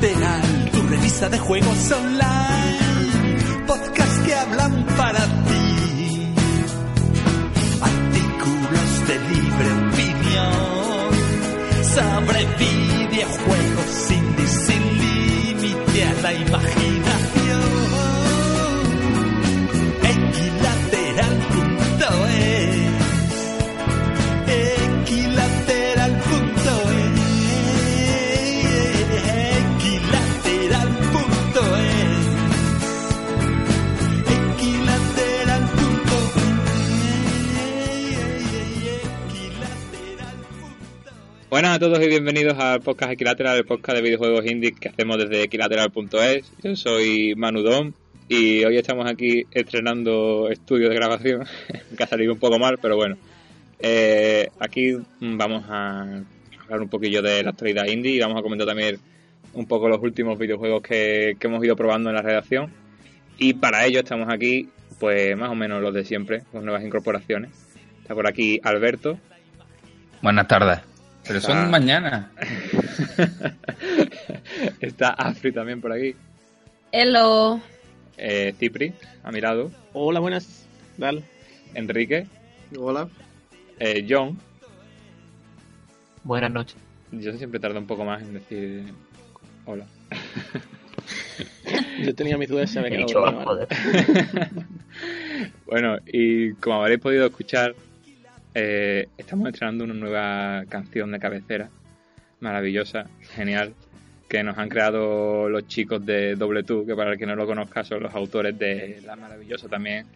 Equilateral, tu revista de juegos online. Podcast que hablan para ti. Artículos de libre opinión. Sobre videojuegos sin límite a la imaginación. Buenas a todos y bienvenidos al podcast Equilateral, el podcast de videojuegos indie que hacemos desde equilateral.es. Yo soy Manudón y hoy estamos aquí estrenando estudio de grabación, que ha salido un poco mal, pero bueno. Eh, aquí vamos a hablar un poquillo de la actualidad indie y vamos a comentar también un poco los últimos videojuegos que, que hemos ido probando en la redacción. Y para ello estamos aquí, pues más o menos los de siempre, con nuevas incorporaciones. Está por aquí Alberto. Buenas tardes. Pero Está- son mañana. Está Afri también por aquí. Hello. Eh, Cipri, a mi lado. Hola, buenas. Dale. Enrique. Hola. Eh, John. Buenas noches. Yo siempre tardo un poco más en decir hola. Yo tenía mis dudas, se me quedó. Bueno, y como habréis podido escuchar, eh, estamos estrenando una nueva canción de cabecera, maravillosa, genial, que nos han creado los chicos de Doble Tú, que para el que no lo conozca son los autores de la maravillosa también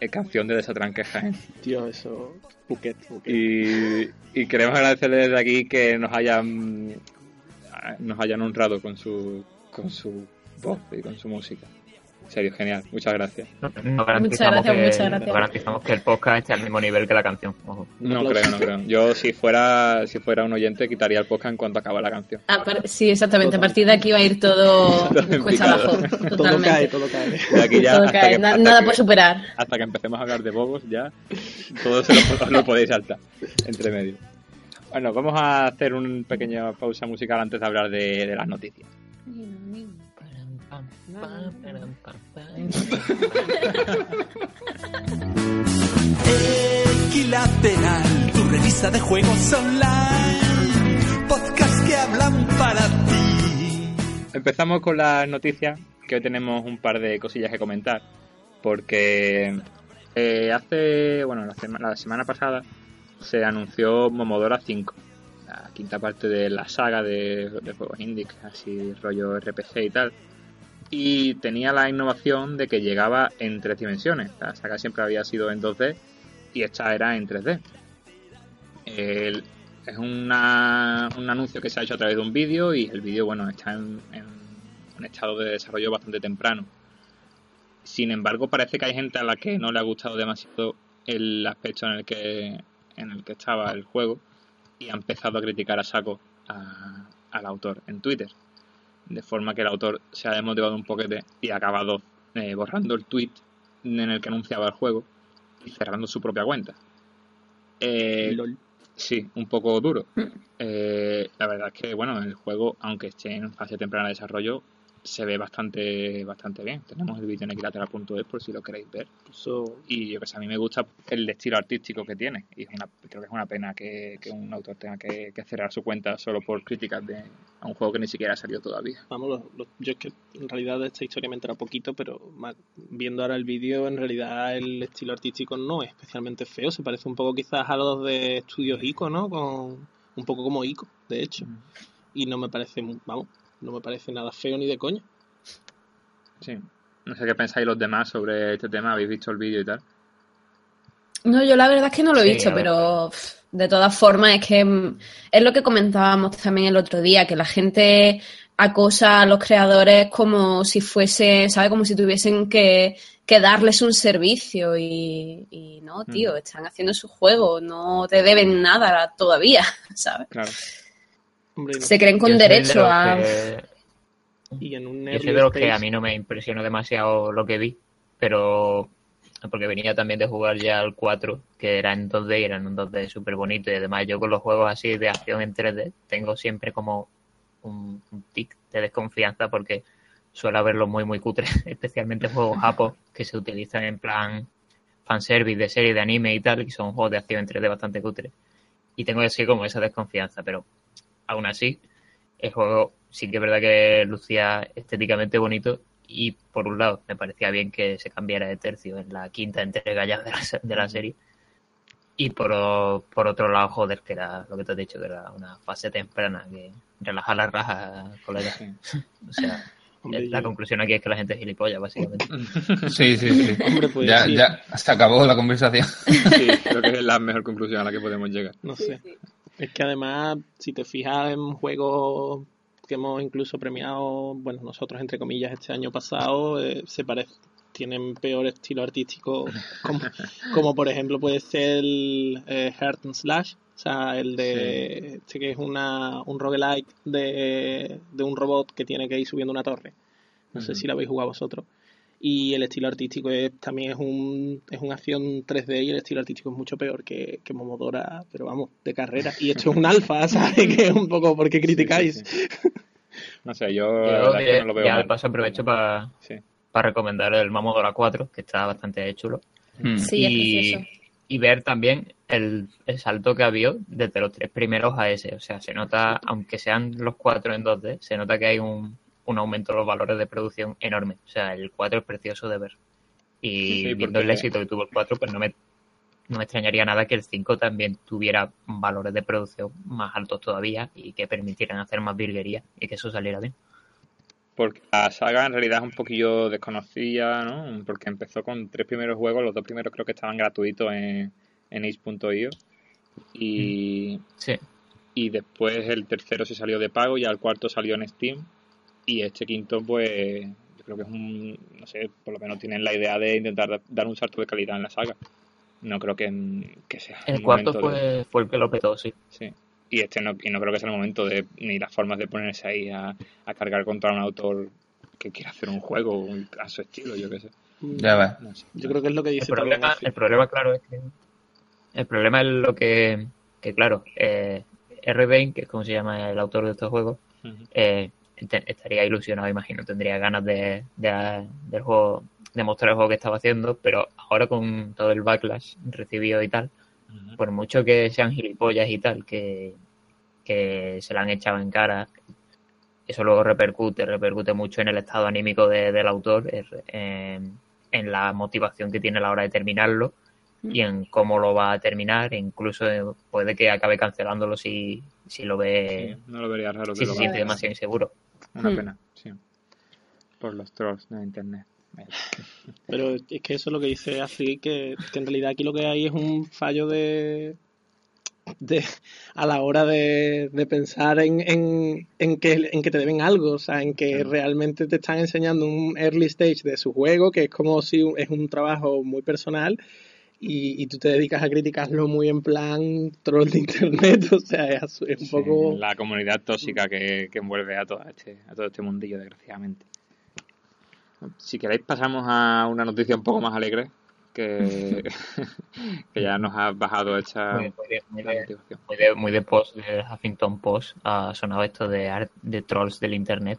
eh, canción de Desatranque Jaén. Tío, eso. Phuket, Phuket. Y, y queremos agradecerles desde aquí que nos hayan nos hayan honrado con su con su voz y con su música. En serio, genial. Muchas gracias. No, no garantizamos gracias, que, muchas gracias. no garantizamos que el podcast esté al mismo nivel que la canción. Ojo. No creo, no creo. Yo si fuera si fuera un oyente quitaría el podcast en cuanto acaba la canción. Par- sí, exactamente. A partir de aquí va a ir todo Todo cuesta abajo. Todo Totalmente. cae, todo cae. De aquí ya Todo hasta cae. que, Na- hasta nada que- por superar. hasta que empecemos a hablar de bobos ya todo se lo, lo podéis saltar entre medio. Bueno, vamos a hacer una pequeña pausa musical antes de hablar de, de las noticias. Equilateral, tu revista de juegos online. Podcast que hablan para ti. Empezamos con las noticias, que hoy tenemos un par de cosillas que comentar, porque eh, hace, bueno, la, sema- la semana pasada se anunció Momodora 5, la quinta parte de la saga de, de juegos indie, que es así rollo RPG y tal, y tenía la innovación de que llegaba en tres dimensiones, la saga siempre había sido en 2D y esta era en 3D. El- es una- un anuncio que se ha hecho a través de un vídeo y el vídeo, bueno, está en, un estado de desarrollo bastante temprano. Sin embargo, parece que hay gente a la que no le ha gustado demasiado el aspecto en el que, en el que estaba el juego y ha empezado a criticar a saco al autor en Twitter. De forma que el autor se ha desmotivado un poquete y ha acabado eh, borrando el tweet en el que anunciaba el juego y cerrando su propia cuenta. Eh, Lol. Sí, un poco duro. Eh, la verdad es que, bueno, el juego, aunque esté en fase temprana de desarrollo, se ve bastante bastante bien. Tenemos el vídeo en equilateral.es por si lo queréis ver. Y yo que sé, a mí me gusta el estilo artístico que tiene. Y es una, creo que es una pena que, que un autor tenga que, que cerrar su cuenta solo por críticas de, a un juego que ni siquiera ha salido todavía. vamos, lo- lo- yo es que en realidad de esta historia me entera poquito, pero viendo ahora el vídeo, en realidad el estilo artístico no es especialmente feo. Se parece un poco quizás a los de estudios ICO, ¿no? Con, un poco como ICO, de hecho. Y no me parece, mu- vamos, no me parece nada feo ni de coña. Sí. No sé qué pensáis los demás sobre este tema. ¿Habéis visto el vídeo y tal? No, yo la verdad es que no lo he Sí, visto, pero de todas formas es que mm, es lo que comentábamos también el otro día, que la gente acosa a los creadores como si fuese, ¿sabes? Como si tuviesen que, que darles un servicio y, y no, tío, Mm. están haciendo su juego, no te deben nada todavía, ¿sabes? Claro. Hombre, no. Se creen con de derecho a... que- Y en un Yo soy de los que a mí no me impresionó demasiado lo que vi, pero porque venía también de jugar ya al 4, que era en 2D y era en un 2D súper bonito y además yo con los juegos así de acción en 3D tengo siempre como un, un tic de desconfianza porque suelo verlos muy muy cutres, especialmente juegos japos que se utilizan en plan fanservice de serie de anime y tal, y son juegos de acción en 3D bastante cutres. Y tengo así como esa desconfianza, pero aún así el juego sí que es verdad que lucía estéticamente bonito y por un lado me parecía bien que se cambiara de tercio en la quinta entrega ya de la, se- de la serie y por, por otro lado joder que era lo que te he dicho que era una fase temprana que relaja la raja colega Sí. o sea Hombre, la yo- conclusión aquí es que la gente es gilipollas básicamente Sí, sí, sí. Hombre, pues ya, sí. ya se acabó la conversación. Sí, creo que es la mejor conclusión a la que podemos llegar. No sé. Es que además, si te fijas en juegos que hemos incluso premiado, bueno, nosotros entre comillas este año pasado, eh, se parece, tienen peor estilo artístico, como, como por ejemplo puede ser el eh, Heart and Slash, o sea, el de este que es una, un roguelike de, de un robot que tiene que ir subiendo una torre. No sé si lo habéis jugado vosotros. Y el estilo artístico es, también es un es una acción 3D y el estilo artístico es mucho peor que, que Momodora, pero vamos, de carrera. Y esto es un alfa, ¿sabes? Que es un poco porque criticáis. Sí, sí, sí. No sé, yo, la Yo verdad es que no lo veo ya de mal. paso aprovecho para Sí. recomendar el Mamodora 4 que está bastante chulo Mm. Sí, es y, precioso. y ver también el, el salto que ha habido desde los tres primeros a ese. O sea, se nota, aunque sean los cuatro en 2D, se nota que hay un, un aumento de los valores de producción enorme. O sea, el 4 es precioso de ver. Y Sí, sí, viendo el éxito que tuvo el 4, pues no me, no me extrañaría nada que el 5 también tuviera valores de producción más altos todavía y que permitieran hacer más virguería y que eso saliera bien. Porque la saga en realidad es un poquillo desconocida, ¿no? Porque empezó con tres primeros juegos, los dos primeros creo que estaban gratuitos en, en itch.io. Y, Sí. y después el tercero se salió de pago y el cuarto salió en Steam. Y este quinto, pues, yo creo que es un, no sé, por lo menos tienen la idea de intentar da- dar un salto de calidad en la saga. No creo que, que sea El cuarto de- fue, fue el que lo petó, sí. Sí. Y este no, y no creo que sea el momento de ni las formas de ponerse ahí a, a cargar contra un autor que quiera hacer un juego a su estilo, yo qué sé. Ya. No sé. Yo creo que es lo que El dice problema, también Alfie. el problema, claro, es que. El problema es lo que. Que claro, eh, R. Bain, que es como se llama el autor de estos juegos, eh, estaría ilusionado, imagino. Tendría ganas de, de- del juego, de mostrar el juego que estaba haciendo, pero ahora con todo el backlash recibido y tal, Ujú. por mucho que sean gilipollas y tal, que, que se la han echado en cara, eso luego repercute, repercute mucho en el estado anímico de- del autor, er- en, en la motivación que tiene a la hora de terminarlo y en cómo lo va a terminar, e incluso eh, puede que acabe cancelándolo si, si lo ve, Sí, no lo vería raro que si lo se haga. siente demasiado inseguro. Una Hmm. pena, sí. Por los trolls de internet. Pero es que eso es lo que dice Afri, que, que en realidad aquí lo que hay es un fallo de, de a la hora de, de pensar en, en, en, que, en que te deben algo, o sea, en que Claro. realmente te están enseñando un early stage de su juego, que es como si un- es un trabajo muy personal. Y, y tú te dedicas a criticarlo muy en plan troll de internet, o sea, es, un Sí, poco... la comunidad tóxica que, que envuelve a todo este, a todo este mundillo, desgraciadamente. Si queréis pasamos a una noticia un poco más alegre, que, que ya nos ha bajado esta Muy, muy de, muy de- motivación. muy de- muy de post, de Huffington Post, ha sonado esto de, art- de trolls del internet.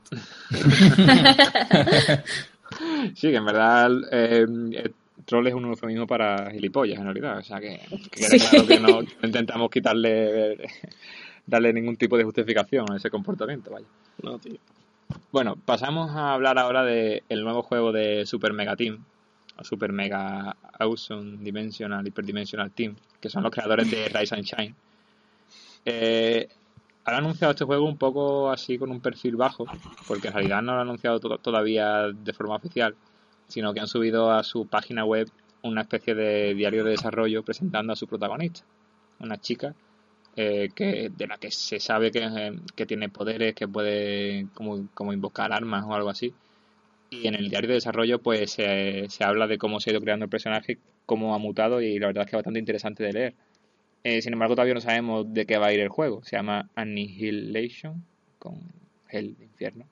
Sí, que en verdad eh, troll es un eufemismo para gilipollas, en realidad. O sea, que, que quede Sí. claro que no, intentamos quitarle darle ningún tipo de justificación a ese comportamiento, vaya. No, tío. Bueno, pasamos a hablar ahora del nuevo juego de Super Mega Team, o Super Mega Awesome Dimensional Hyperdimensional Team, que son los creadores de Rise and Shine. Eh, han anunciado este juego un poco así con un perfil bajo, porque en realidad no lo han anunciado to- todavía de forma oficial, sino que han subido a su página web una especie de diario de desarrollo presentando a su protagonista, una chica eh, que de la que se sabe que, eh, que tiene poderes, que puede como, como invocar armas o algo así. Y en el diario de desarrollo pues se, se habla de cómo se ha ido creando el personaje, cómo ha mutado y la verdad es que es bastante interesante de leer. Eh, sin embargo, todavía no sabemos de qué va a ir el juego. Se llama Annihilation, con el infierno.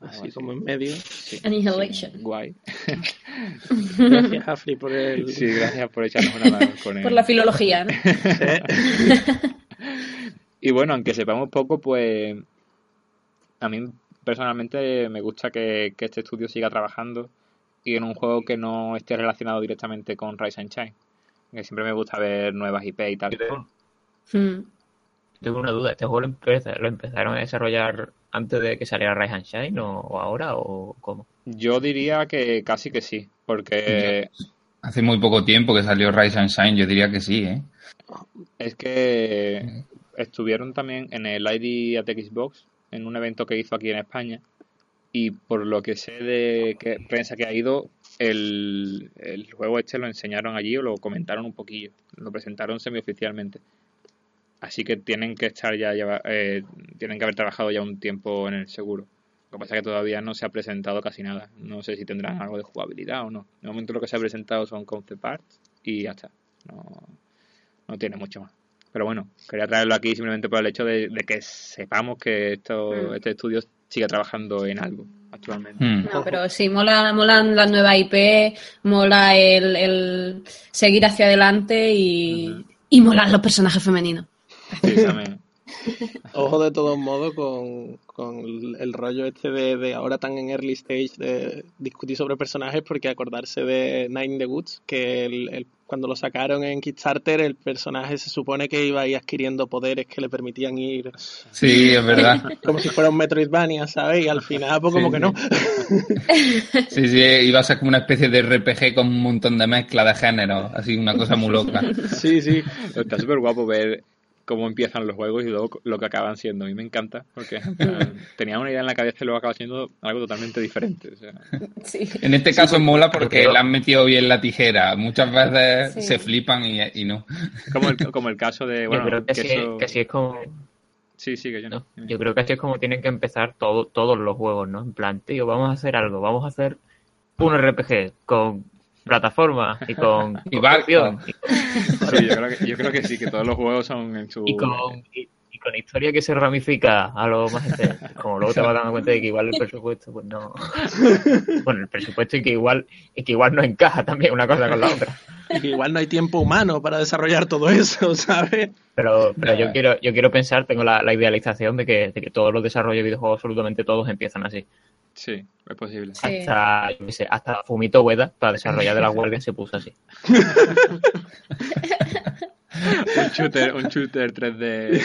Así como en medio. Sí, Annihilation. sí, guay. Gracias, Afri, por el... Sí, gracias por echarnos una mano con él. Por la filología, ¿no? Y bueno, aunque sepamos poco, pues a mí personalmente me gusta que, que este estudio siga trabajando y en un juego que no esté relacionado directamente con Rise and Shine. Que siempre me gusta ver nuevas IP y tal. Tengo, Mm. tengo una duda. ¿Este juego lo empezaron a desarrollar antes de que saliera Rise and Shine o, o ahora o cómo? Yo diría que casi que sí, porque Hace muy poco tiempo que salió Rise and Shine, yo diría que sí, ¿eh? es que estuvieron también en el ID at Xbox, en un evento que hizo aquí en España, y por lo que sé de que prensa que ha ido, el, el juego este lo enseñaron allí o lo comentaron un poquillo, lo presentaron semioficialmente. Así que tienen que estar ya, lleva- eh, tienen que haber trabajado ya un tiempo en el seguro. Lo que pasa es que todavía no se ha presentado casi nada. No sé si tendrán algo de jugabilidad o no. De momento lo que se ha presentado son concept arts y ya está. No, no tiene mucho más. Pero bueno, quería traerlo aquí simplemente por el hecho de, de que sepamos que esto, Mm. este estudio sigue trabajando en algo actualmente. Hmm. No, pero sí, mola, molan las nuevas IP, mola el, el seguir hacia adelante y, Ujú. y molan los personajes femeninos. Sí, también. Ojo de todos modos con, con el, rollo este de, de ahora tan en early stage de discutir sobre personajes porque acordarse de Nine in the Woods que el- el- cuando lo sacaron en Kickstarter el personaje se supone que iba a ir adquiriendo poderes que le permitían ir Sí, es verdad. como si fuera un Metroidvania, ¿sabes? Y al final pues como Sí, que no. Sí, sí, iba a ser como una especie de RPG con un montón de mezcla de géneros, así una cosa muy loca. Sí, sí. Está súper guapo ver cómo empiezan los juegos y luego lo que acaban siendo. A mí me encanta porque tenía una idea en la cabeza y luego acaba siendo algo totalmente diferente. o sea, Sí. En este caso mola porque pero- le han metido bien la tijera. Muchas veces Sí. se flipan y, y no. como, el, como el caso de... Bueno, yo creo que, que así, eso- que así es como... Sí, sí, que yo ¿no? no. Yo creo que así es como tienen que empezar todo, todos los juegos, ¿no? En plan, tío, vamos a hacer algo, vamos a hacer un RPG con plataforma y con Y barco. acción, y, Sí, yo creo, que, yo creo que sí, que todos los juegos son en su... y con y, y con historia que se ramifica a lo más este, como luego te vas dando cuenta de que igual el presupuesto pues no. Bueno el presupuesto y que igual y que igual no encaja también una cosa con la otra. Y que igual no hay tiempo humano para desarrollar todo eso, ¿sabes? pero pero yo quiero yo quiero pensar tengo la, la idealización de que, de que todos los desarrollos de videojuegos absolutamente todos empiezan así Sí, es posible. Sí. hasta yo qué sé, hasta Fumito Ueda para desarrollar de la Guardia se puso así un shooter, un shooter 3D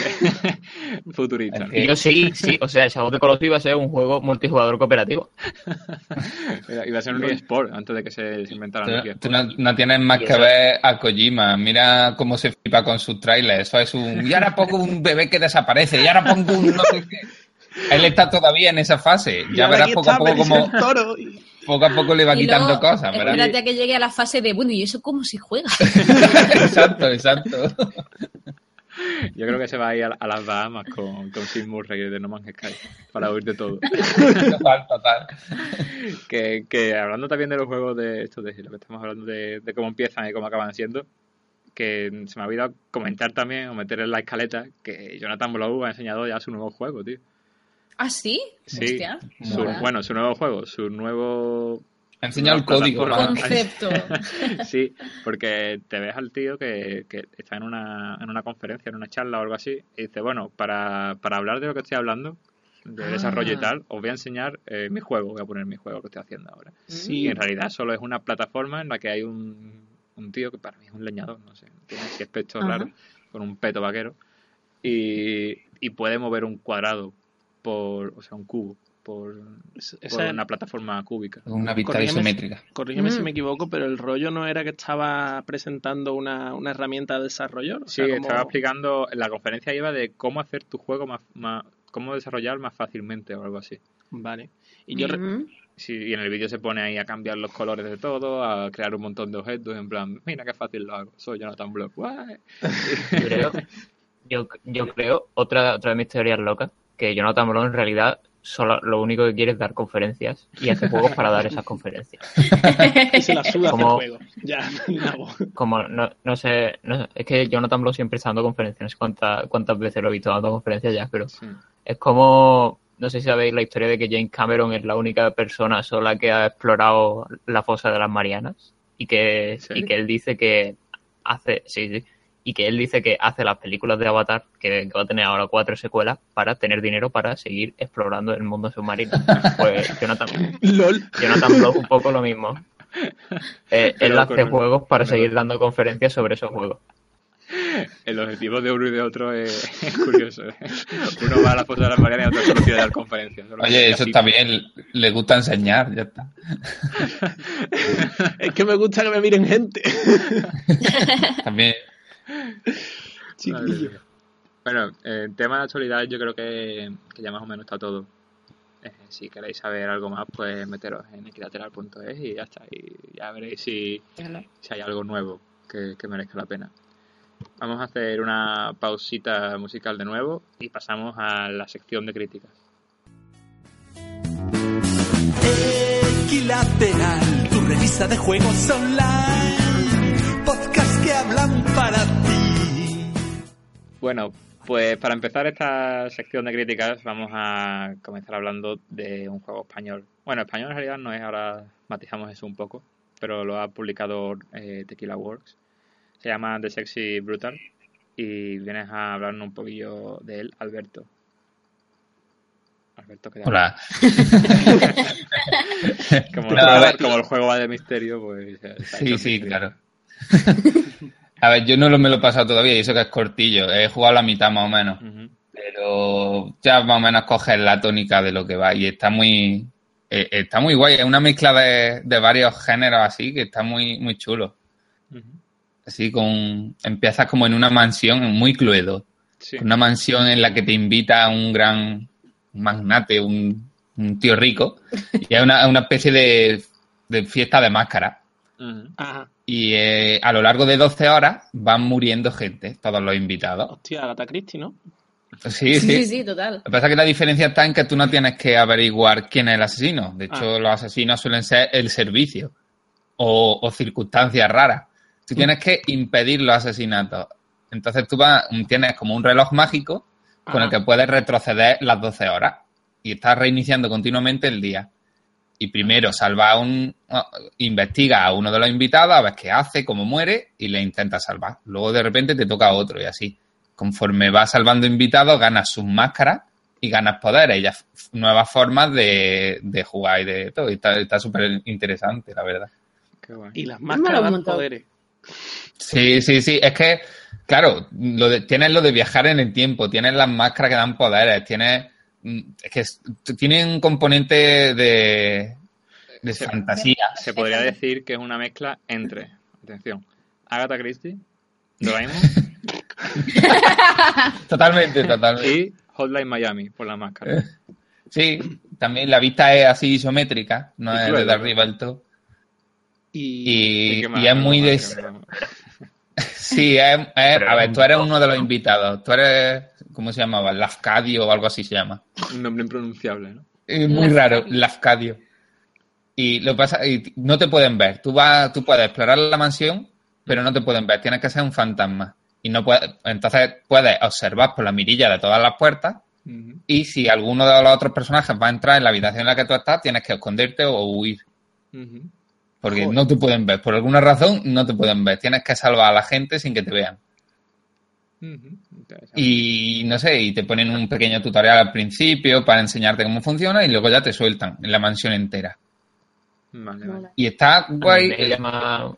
futurista. y yo sí sí o sea Shadow of the Colossus iba a ser un juego multijugador cooperativo Mira, Iba a ser un eSport antes de que se, se inventara Tú, Nokia. tú no, no tienes más que ver a Kojima. Mira cómo se flipa con sus trailers. Eso es un. Y ahora pongo un bebé que desaparece. Y ahora pongo un no sé qué. Él está todavía en esa fase. Ya verás poco a poco como poco a poco le va Y quitando luego, cosas. verás. espérate a que llegue a la fase de, bueno, ¿y eso cómo se juega? exacto, exacto. Yo creo que se va a ir a, a las Bahamas con, con Sid Murray de No Man's Sky para huir de todo. Total, total. que, que hablando también de los juegos de esto, de lo que estamos hablando de, de cómo empiezan y cómo acaban siendo, que se me ha olvidado comentar también o meter en la escaleta que Jonathan Blow ha enseñado ya su nuevo juego, tío. ¿Ah, sí? Sí, Hostia. su- mola. bueno, su nuevo juego, su nuevo Ha enseñado el código. Concepto. sí, porque te ves al tío que, que está en una, en una conferencia, en una charla o algo así, y dice, bueno, para, para hablar de lo que estoy hablando, de Ah. desarrollo y tal, os voy a enseñar eh, mi juego, voy a poner mi juego que estoy haciendo ahora. Y Sí, en realidad solo es una plataforma en la que hay un, un tío que para mí es un leñador, no sé, tiene así aspecto Ajá. raro, con un peto vaquero, y, y puede mover un cuadrado por, o sea, un cubo, por, esa- por una plataforma cúbica. Una vista Corrígeme- isométrica. Corrígeme si Mm. me equivoco, pero el rollo no era que estaba presentando una, una herramienta de desarrollo. O Sí, sea, como- estaba explicando, en la conferencia iba de cómo hacer tu juego más, más cómo desarrollar más fácilmente o algo así. Vale. Y yo. Sí, y en el vídeo se pone ahí a cambiar los colores de todo, a crear un montón de objetos, en plan, mira qué fácil lo hago, soy Jonathan Block. guay". Yo creo, yo, yo creo, otra, otra de mis teorías locas, que Jonathan Blow en realidad solo, lo único que quiere es dar conferencias y hace juegos para dar esas conferencias. Y se la suda hacer Como- juego. Ya, nabo. Como, no, no sé, no sé, es que Jonathan Blow siempre está dando conferencias, no sé cuántas, cuántas veces lo he visto dando conferencias ya, pero Sí. es como, no sé si sabéis la historia de que James Cameron es la única persona sola que ha explorado la fosa de las Marianas y que, ¿En serio? y que él dice que hace, sí, sí, y que él dice que hace las películas de Avatar, que, que va a tener ahora cuatro secuelas, para tener dinero para seguir explorando el mundo submarino. Pues Jonathan, LOL. Jonathan Blow un poco lo mismo. Eh, él hace juegos para seguir dando conferencias sobre esos juegos. El objetivo de uno y de otro es, es curioso. ¿eh? Uno va a la foto de las Marianas y otro solo quiere dar conferencias. Oye, eso así. está bien, le gusta enseñar, ya está. Es que me gusta que me miren gente. También, Chiquillo. Bueno, en tema de actualidad yo creo que, que ya más o menos está todo. Eh, si queréis saber algo más, pues meteros en equilateral.es y ya está. Y ya veréis si, si hay algo nuevo que, que merezca la pena. Vamos a hacer una pausita musical de nuevo y pasamos a la sección de críticas. Equilateral, tu revista de juegos online. Podcast que hablan para ti. Bueno, pues para empezar esta sección de críticas vamos a comenzar hablando de un juego español. Bueno, español en realidad no es, ahora matizamos eso un poco, pero lo ha publicado eh, Tequila Works. Se llama The Sexy Brutal y vienes a hablarnos un poquillo de él, Alberto. Alberto, ¿qué hola. Como, el juego va de misterio, pues... eh, Sí, sí, misterio. claro. A ver, yo no lo me lo he pasado todavía y eso que es cortillo. He jugado la mitad más o menos. Pero ya más o menos coges la tónica de lo que va y está muy eh, está muy guay. Es una mezcla de, de varios géneros así que está muy, muy chulo. Ujú. Así con... Empiezas como en una mansión muy cluedo. Sí. Una mansión en la que te invita un gran magnate, un, un tío rico. Y es una, una especie de, de fiesta de máscara. Ajá. Y eh, a lo largo de 12 horas van muriendo gente, todos los invitados. Hostia, Agatha Christie, ¿no? Sí, Sí, sí. sí, total. Lo que pasa es que la diferencia está en que tú no tienes que averiguar quién es el asesino. De hecho, Ah. los asesinos suelen ser el servicio o, o circunstancias raras. Tú tienes que impedir los asesinatos. Entonces tú vas, tienes como un reloj mágico con el que puedes retroceder las 12 horas y estás reiniciando continuamente el día. Y primero salva a un, investiga a uno de los invitados a ver qué hace, cómo muere y le intenta salvar. Luego de repente te toca a otro y así. Conforme vas salvando invitados, ganas sus máscaras y ganas poderes, y ya nuevas formas de, de jugar y de todo. Y está súper interesante, la verdad. Qué. Y las máscaras dan poderes. Sí, sí, sí. Es que, claro, lo de- tienes lo de viajar en el tiempo, tienes las máscaras que dan poderes, tienes. Es que es- tiene un componente de, de Se- fantasía. Se podría decir que es una mezcla entre, atención, Agatha Christie, Doraemon Totalmente, totalmente. y Hotline Miami por la máscara. Sí, también la vista es así isométrica, no es desde arriba del todo. Y, Y, es muy de... Sí, es, a ver, tú eres uno de los invitados. Tú eres, ¿cómo se llamaba? Lafcadio o algo así se llama. Un nombre impronunciable, ¿no? Es muy raro, Lafcadio. Y lo que pasa, y no te pueden ver. Tú vas, tú puedes explorar la mansión, pero no te pueden ver. Tienes que ser un fantasma. Y no puedes, entonces puedes observar por la mirilla de todas las puertas. Y si alguno de los otros personajes va a entrar en la habitación en la que tú estás, tienes que esconderte o huir. Porque Joder. no te pueden ver. Por alguna razón, no te pueden ver. Tienes que salvar a la gente sin que te vean. Y no sé, y te ponen un pequeño tutorial al principio para enseñarte cómo funciona y luego ya te sueltan en la mansión entera. Vale, vale. Y está guay. me llama,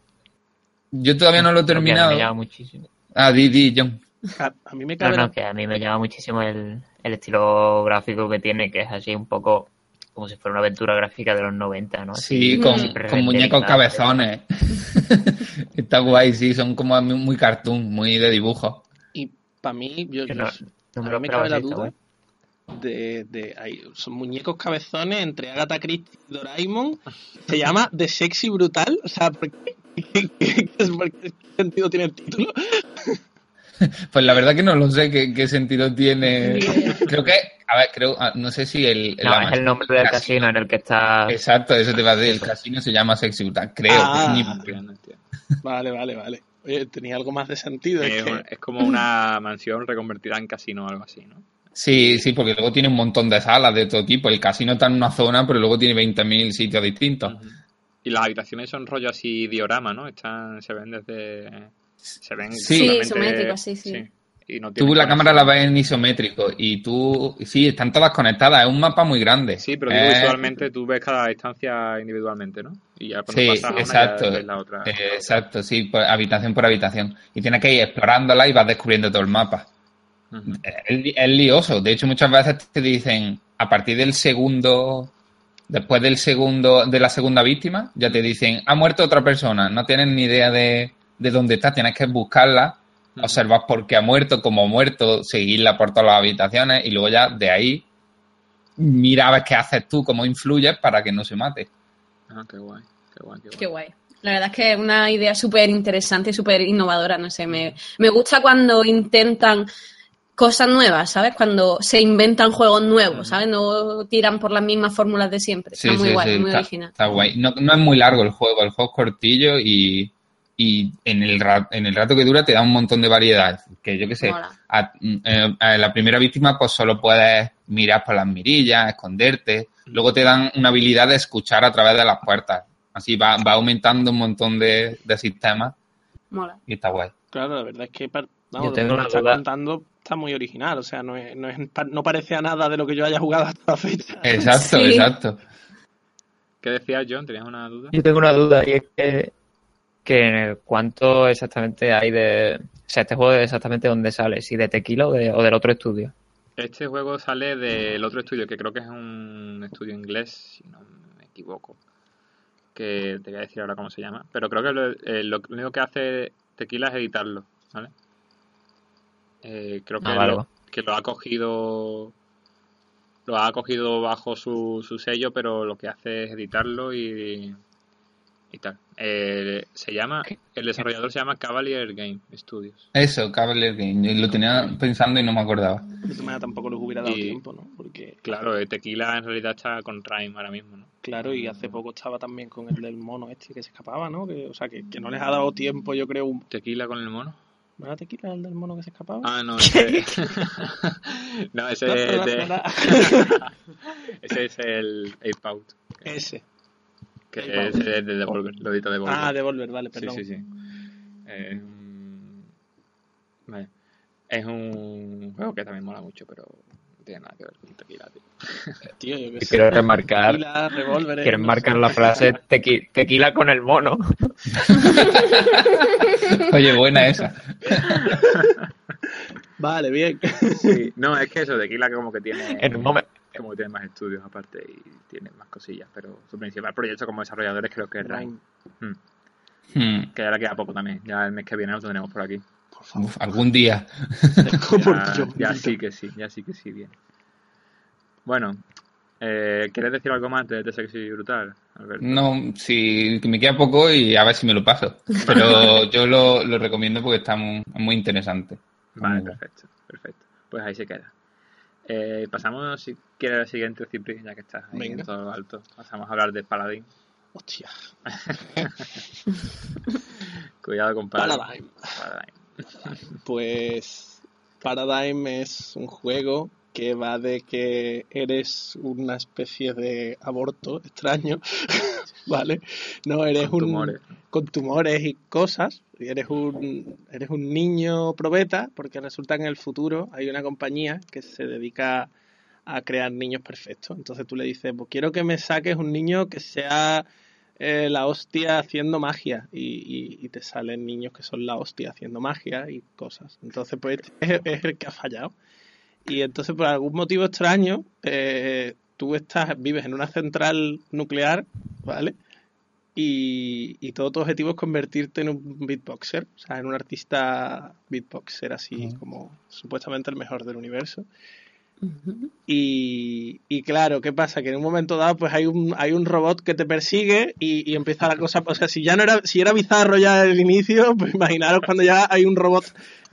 Yo todavía no lo he porque a mí terminado. me llama muchísimo. Ah, di, di, John. a, a mí me cabe no, que a mí me llama muchísimo el, el estilo gráfico que tiene, que es así un poco como si fuera una aventura gráfica de los 90, ¿no? Sí, con, con muñecos cabezones. está guay, sí, son como muy muy cartoon, muy de dibujo. Para mí, yo, no, no me a lo mí me cabe la duda de, de hay, son muñecos cabezones entre Agatha Christie y Doraemon. Se llama The Sexy Brutal. O sea, ¿por qué, qué- qué- qué- por qué sentido tiene el título? Pues la verdad que no lo sé qué, qué sentido tiene. Creo que, a ver, creo, ah, no sé si el. No, es el nombre del casino. casino en el que está. Exacto, eso te va a decir. El casino se llama Sexy Brutal, creo. Ah. Vale, vale, vale. Oye, tenía algo más de sentido. es Es, que- un- es como una mansión reconvertida en casino o algo así, ¿no? Sí, sí, porque luego tiene un montón de salas de todo tipo. El casino está en una zona, pero luego tiene 20.000 sitios distintos. Y las habitaciones son rollo así diorama, ¿no? Están, se ven desde... Se ven Sí. Isométricos, sí, sí. Y no Tú la cámara la ves en isométrico y tú... Sí, están todas conectadas. Es un mapa muy grande. Sí, pero digo, Eh, visualmente tú ves cada distancia individualmente, ¿no? Y ya cuando Sí, pasas una exacto. ya la otra. Eh, exacto, sí, por- habitación por habitación. Y tienes que ir explorándola y vas descubriendo todo el mapa. Eh, Es, li- es lioso. De hecho, muchas veces te dicen, a partir del segundo, después del segundo, de la segunda víctima, ya te dicen, ha muerto otra persona. No tienes ni idea de, de dónde está. Tienes que buscarla. Observar por qué ha muerto, cómo ha muerto, seguirla por todas las habitaciones y luego ya de ahí mira a ver qué haces tú, cómo influyes para que no se mate. Ah, qué guay, qué guay, qué guay. Qué guay. La verdad es que es una idea súper interesante y súper innovadora, no sé, me, me gusta cuando intentan cosas nuevas, ¿sabes? Cuando se inventan juegos nuevos, ¿sabes? No tiran por las mismas fórmulas de siempre. Sí, está muy sí, guay, sí, muy está, original. está guay. No, no es muy largo el juego, el juego es cortillo y, y en, el en el rato que dura te da un montón de variedad. Que yo qué sé, a, eh, a la primera víctima pues solo puedes mirar por las mirillas, esconderte. Luego te dan una habilidad de escuchar a través de las puertas. Así va, va aumentando un montón de, de sistemas Mola. y está guay. Claro, la verdad es que Yo vamos, tengo lo que estás duda. contando está muy original. O sea, no, es, no, es, no parece a nada de lo que yo haya jugado hasta la fecha. Exacto, Sí. exacto. ¿Qué decías, John? ¿Tenías una duda? Yo tengo una duda y es que, que cuánto exactamente hay de... O sea, este juego exactamente dónde sale, si de Tequila o, de- o del otro estudio. Este juego sale del otro estudio, que creo que es un estudio inglés, si no me equivoco. Que te voy a decir ahora cómo se llama. Pero creo que lo, eh, lo único que hace Tequila es editarlo, ¿vale? Eh, creo que, Ah, lo, que lo ha cogido lo ha cogido bajo su, su sello, pero lo que hace es editarlo y, y tal. Eh, se llama, el desarrollador se llama Cavalier Game Studios. Eso, Cavalier Game. Yo lo tenía pensando y no me acordaba. De todas maneras, tampoco les hubiera dado Y- tiempo, ¿no? Porque, Claro, eh, Tequila en realidad está con Rime ahora mismo, ¿no? claro, y hace poco estaba también con el del mono este que se escapaba, ¿no? Que, o sea, que, que no les ha dado tiempo, yo creo. un- Tequila con el mono. ¿No era tequila el del mono que se escapaba? Ah, no, ese. no, ese no. ese es el Ape Out. Ese. Que es de Devolver, lo edita Devolver. Ah, Devolver, vale, Sí, perdón. sí, sí. Eh, mm, vale. Es un juego que también mola mucho, pero no tiene nada que ver con tequila, tío. Tío, yo sé. quiero remarcar, Tequila, revólveres, quiero no remarcar sé. la frase tequi- Tequila con el mono. Oye, buena esa. Vale, bien. Sí, no, es que eso, tequila como que tiene. En un momento. Como que tiene más estudios aparte y tiene más cosillas, pero su principal proyecto como desarrolladores creo que es. Rime. Mm, Hmm. Que ahora queda poco también. Ya el mes que viene lo tendremos por aquí. Uf, algún día. Por Ya, ya sí que sí, ya sí que sí viene. Bueno, eh, ¿quieres decir algo más de, de Sexy Brutal, Alberto? No, si me queda poco y a ver si me lo paso. Pero yo lo, lo recomiendo porque está muy, muy interesante. Vale, Muy perfecto, perfecto. Pues ahí se queda. Eh, pasamos, si quieres, al siguiente, Cipri, ya que estás ahí Venga. en todo lo alto. Pasamos a hablar de Paladín. Hostia. Cuidado con Paladín. Paradigm. Paladín. Pues Paradigm es un juego que va de que eres una especie de aborto extraño, ¿vale? No eres Con un con tumores y cosas, y eres un eres un niño probeta, porque resulta que en el futuro hay una compañía que se dedica a crear niños perfectos. Entonces tú le dices, pues quiero que me saques un niño que sea eh, la hostia haciendo magia y, y- y te salen niños que son la hostia haciendo magia y cosas. Entonces pues este es, es el que ha fallado. Y entonces por algún motivo extraño eh, tú estás vives en una central nuclear, ¿vale? Y, y todo tu objetivo es convertirte en un beatboxer, o sea, en un artista beatboxer así como supuestamente el mejor del universo. Y, y claro, ¿qué pasa? Que en un momento dado, pues hay un, hay un robot que te persigue y, y empieza la cosa. O sea, si ya no era, si era bizarro ya el inicio, pues imaginaros cuando ya hay un robot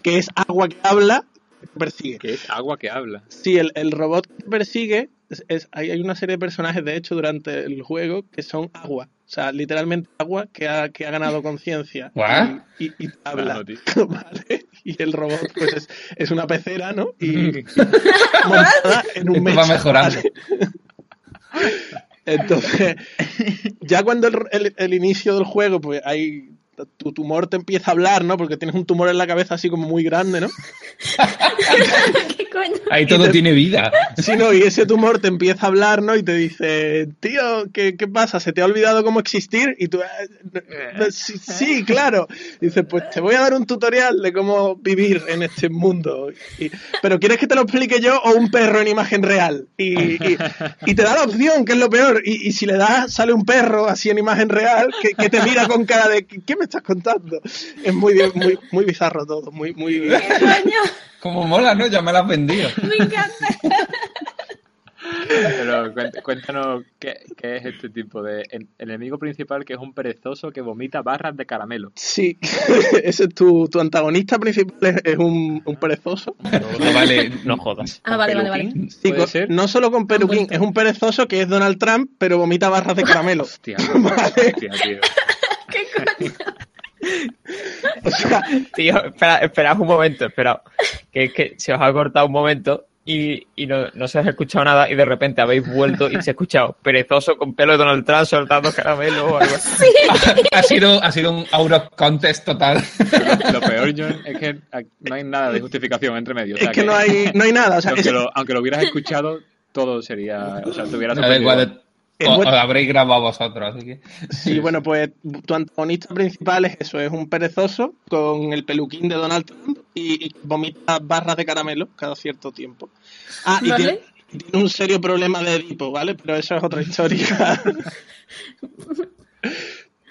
que es agua que habla, persigue. Que es agua que habla. Sí, el, el robot que te persigue, es, es- hay, hay una serie de personajes, de hecho, durante el juego que son agua. O sea, literalmente agua que ha, que ha ganado conciencia. ¿What? Y, y- y habla. Claro. ¿Vale? Y el robot, pues es, es una pecera, ¿no? Y montada en un Esto va mecha, mejorando. ¿vale? Entonces, ya cuando el, el- el inicio del juego, pues hay. Tu tumor te empieza a hablar, ¿no? Porque tienes un tumor en la cabeza así como muy grande, ¿no? ¿Qué coño? Ahí todo te- tiene vida. Sí, no, y ese tumor te empieza a hablar, ¿no? Y te dice, tío, ¿qué, qué pasa? ¿Se te ha olvidado cómo existir? Y tú, "Eh, sí, sí, claro. Dice, pues te voy a dar un tutorial de cómo vivir en este mundo. Y- pero ¿quieres que te lo explique yo o un perro en imagen real? Y, y- y te da la opción, que es lo peor. Y, y si le das, sale un perro así en imagen real que, que te mira con cara de, ¿qué me estás contando? Es muy, muy, muy bizarro todo, muy, muy... Como mola, ¿no? Ya me la has vendido. Me encanta. Pero cuént- cuéntanos qué, qué es este tipo de en- enemigo principal que es un perezoso que vomita barras de caramelo. Sí, ese es tu, tu antagonista principal, es, un, un perezoso. No vale. No jodas. Ah, vale, vale, vale. Sí, ¿Puede con- ser? no solo con peluquín, es un perezoso que es Donald Trump, pero vomita barras de caramelo. Hostia, Vale. hostia, tío. ¿Qué coño? O sea, Tío, espera, esperad un momento, esperad. Que es que se os ha cortado un momento y, y no, no se os ha escuchado nada y de repente habéis vuelto y se ha escuchado perezoso con pelo de Donald Trump soltando caramelo o algo así. ha, sido, ha sido un out of contest total. Lo peor, John, es que no hay nada de justificación entre medio. o es sea que no hay, no hay nada. O sea, aunque, lo, aunque lo hubieras escuchado, todo sería. O sea, te hubieras O- bueno. o habréis grabado vosotros, así que. sí, bueno, pues tu antagonista principal es eso, es un perezoso con el peluquín de Donald Trump y, y vomita barras de caramelo cada cierto tiempo. Ah, y Vale. tiene, y tiene un serio problema de Edipo, ¿vale? Pero eso es otra historia.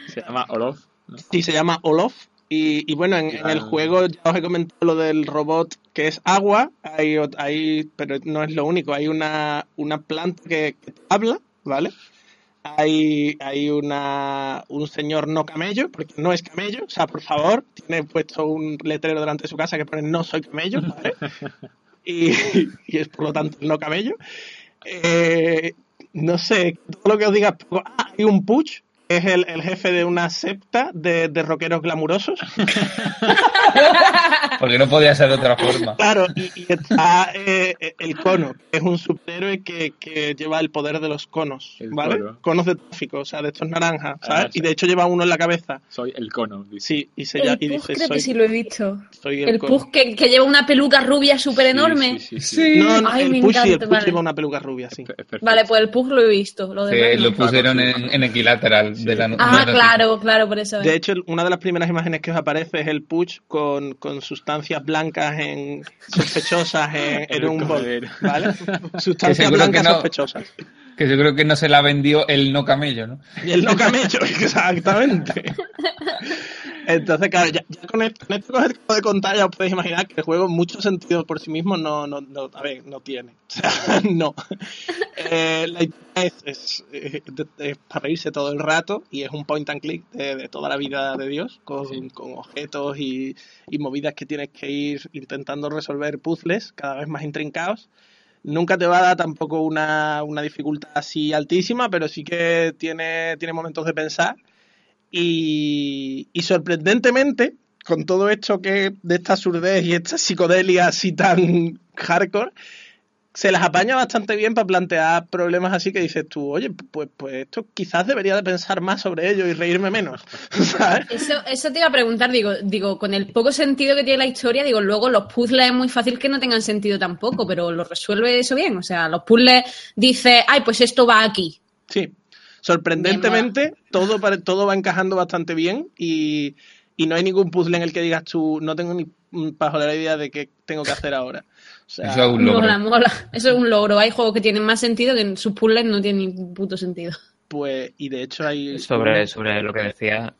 Se llama Olof. ¿no? Sí, se llama Olof. Y, y bueno, en, en el juego ya os he comentado lo del robot que es agua, hay, hay pero no es lo único, hay una, una planta que, que te habla, ¿vale? Hay, hay una, un señor no camello, porque no es camello, o sea, por favor, tiene puesto un letrero delante de su casa que pone no soy camello, ¿vale? Y, y es por lo tanto no camello. Eh, no sé, todo lo que os diga. Ah, hay un que es el, el jefe de una septa de, de rockeros glamurosos. Porque no podía ser de otra forma. Claro, y, y está eh, el cono, que es un superhéroe que, que lleva el poder de los conos, El ¿vale? cono. Conos de tráfico, o sea, de estos naranjas, ¿sabes? Ah, y sí. de hecho lleva uno en la cabeza. Soy el cono. dice. Sí, y, se El llama, y dice, creo soy, que sí lo he visto. soy el, El cono. Pug que, que lleva una peluca rubia súper enorme. Sí, sí, sí, sí. No, no, Ay, el me Puch sí, el encanta, Puch vale. lleva una peluca rubia, sí. Vale, pues el Pug lo he visto. Lo demás lo pusieron en, en equilateral de la Ah, claro, claro, por eso. De hecho, una de las primeras imágenes que os aparece es el Puch con, con sustancias blancas en, sospechosas en, un bol. ¿vale? Sustancias blancas que no- sospechosas. Que yo creo que no se la vendió el no camello, ¿no? Y el no camello, exactamente. Entonces, claro, ya, ya con esto, con esto que os acabo de contar, ya os podéis imaginar que el juego, mucho sentido por sí mismo, no, no, no, a ver, no tiene. O sea, no. Eh, la idea es, es, eh, de- es para reírse todo el rato y es un point and click de, de toda la vida de Dios, con, Sí. con objetos y, y movidas que tienes que ir intentando resolver puzzles cada vez más intrincados. Nunca te va a dar tampoco una, una dificultad así altísima, pero sí que tiene, tiene momentos de pensar. Y, y sorprendentemente, con todo esto que de esta surdez y esta psicodelia así tan hardcore, se las apaña bastante bien para plantear problemas así que dices tú, oye, pues, pues esto quizás debería de pensar más sobre ello y reírme menos. ¿sabes? Eso, eso te iba a preguntar, digo, digo, con el poco sentido que tiene la historia, digo, luego los puzzles es muy fácil que no tengan sentido tampoco, pero lo resuelve eso bien. O sea, los puzzles dice, ay, pues esto va aquí. Sí, sorprendentemente todo, todo va encajando bastante bien y, y no hay ningún puzzle en el que digas tú, no tengo ni pajolera idea de qué tengo que hacer ahora. O sea, Eso es un logro. Mola, mola. Eso es un logro. Hay juegos que tienen más sentido que en sus puzzles no tienen ni puto sentido. pues, y de hecho hay... Sobre, sobre lo que decía,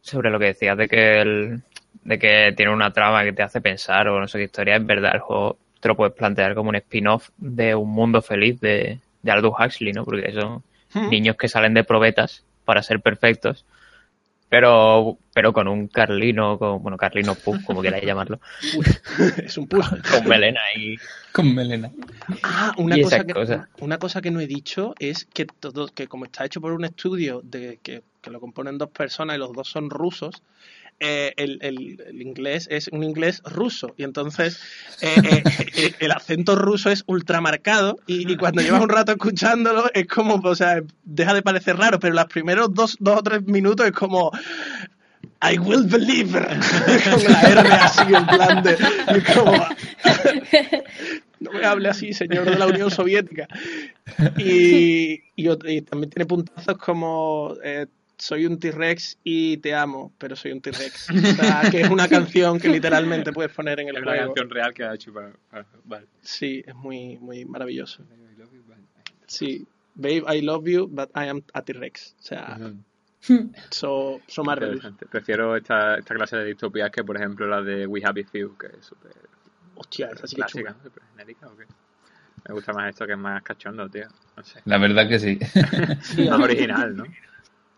sobre lo que decías de que el, de que tiene una trama que te hace pensar o no sé qué historia, es verdad, el juego te lo puedes plantear como un spin-off de un mundo feliz de, de Aldous Huxley, ¿no? Porque son Niños que salen de probetas para ser perfectos, pero, pero con un Carlino, con, bueno, Carlino Puff, como queráis llamarlo, es un push. con melena y Con melena. Ah, una cosa, que, una cosa que no he dicho es que todo, que como está hecho por un estudio de que, que lo componen dos personas y los dos son rusos, eh, el, el- el inglés es un inglés ruso y entonces eh, eh, el acento ruso es ultramarcado y, y cuando llevas un rato escuchándolo es como, o sea, deja de parecer raro, pero los primeros dos, dos o tres minutos es como I will believe con la R así en plan de como no me hable así, señor de la Unión Soviética. Y, y también tiene puntazos como eh, soy un T-Rex y te amo, pero soy un T-Rex. O sea, que es una canción que literalmente puedes poner en el Es una juego. canción real que ha hecho para... para- vale. Sí, es muy, muy maravilloso. Sí, babe, I love you, but I am a T-Rex. O sea, so, so. Prefiero esta, esta clase de distopías que, por ejemplo, la de We Happy Few, que es súper Hostia, esa sí que es clásica, genérica. ¿o qué? Me gusta más esto que es más cachondo, tío. No sé. La verdad que sí. Sí, Más original, ¿no?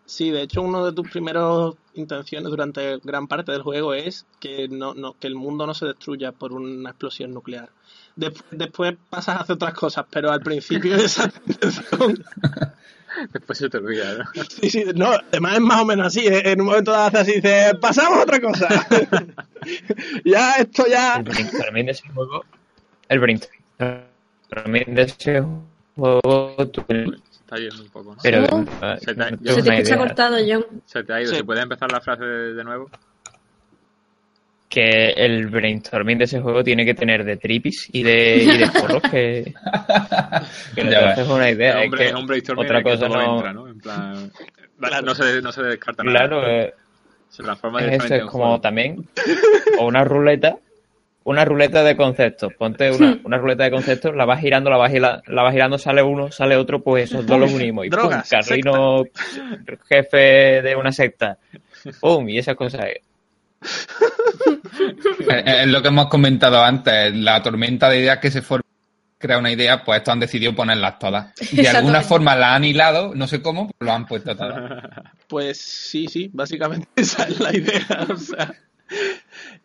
Sí, de hecho, una de tus primeras intenciones durante gran parte del juego es que no, no, que el mundo no se destruya por una explosión nuclear. Después, después pasas a hacer otras cosas, pero al principio esa intención. Después se te olvida, ¿no? Sí, sí, no, además es más o menos así. ¿eh? En un momento dado haces así, dices, pasamos a otra cosa. ya, esto ya. el brainstorming de ese juego, el brainstorming de ese juego, tú- está yendo un poco, ¿no? pero Se te ha- yo- Se te escucha idea. cortado, John. Se te ha ido. Sí. ¿Se puede empezar la frase de, de nuevo? que el brainstorming de ese juego tiene que tener de tripis y de, y de porros que, que no te haces una idea. es, es que es un brainstorming otra que cosa todo no- entra, ¿no? En plan... No se, no se descarta nada. Claro, eh, Se transforma es eso, directamente es en como juego. también o una ruleta, una ruleta de conceptos. Ponte una, una ruleta de conceptos, la vas girando, la vas, gila- la vas girando, sale uno, sale otro, pues esos dos los unimos. Y pum, Carlino, jefe de una secta. Pum, y esas cosas. Es lo que hemos comentado antes, la tormenta de ideas que se forma crea una idea, pues estos han decidido ponerlas todas. De alguna forma la han hilado, no sé cómo, pero lo han puesto todas. Pues sí, sí, básicamente esa es la idea. O sea,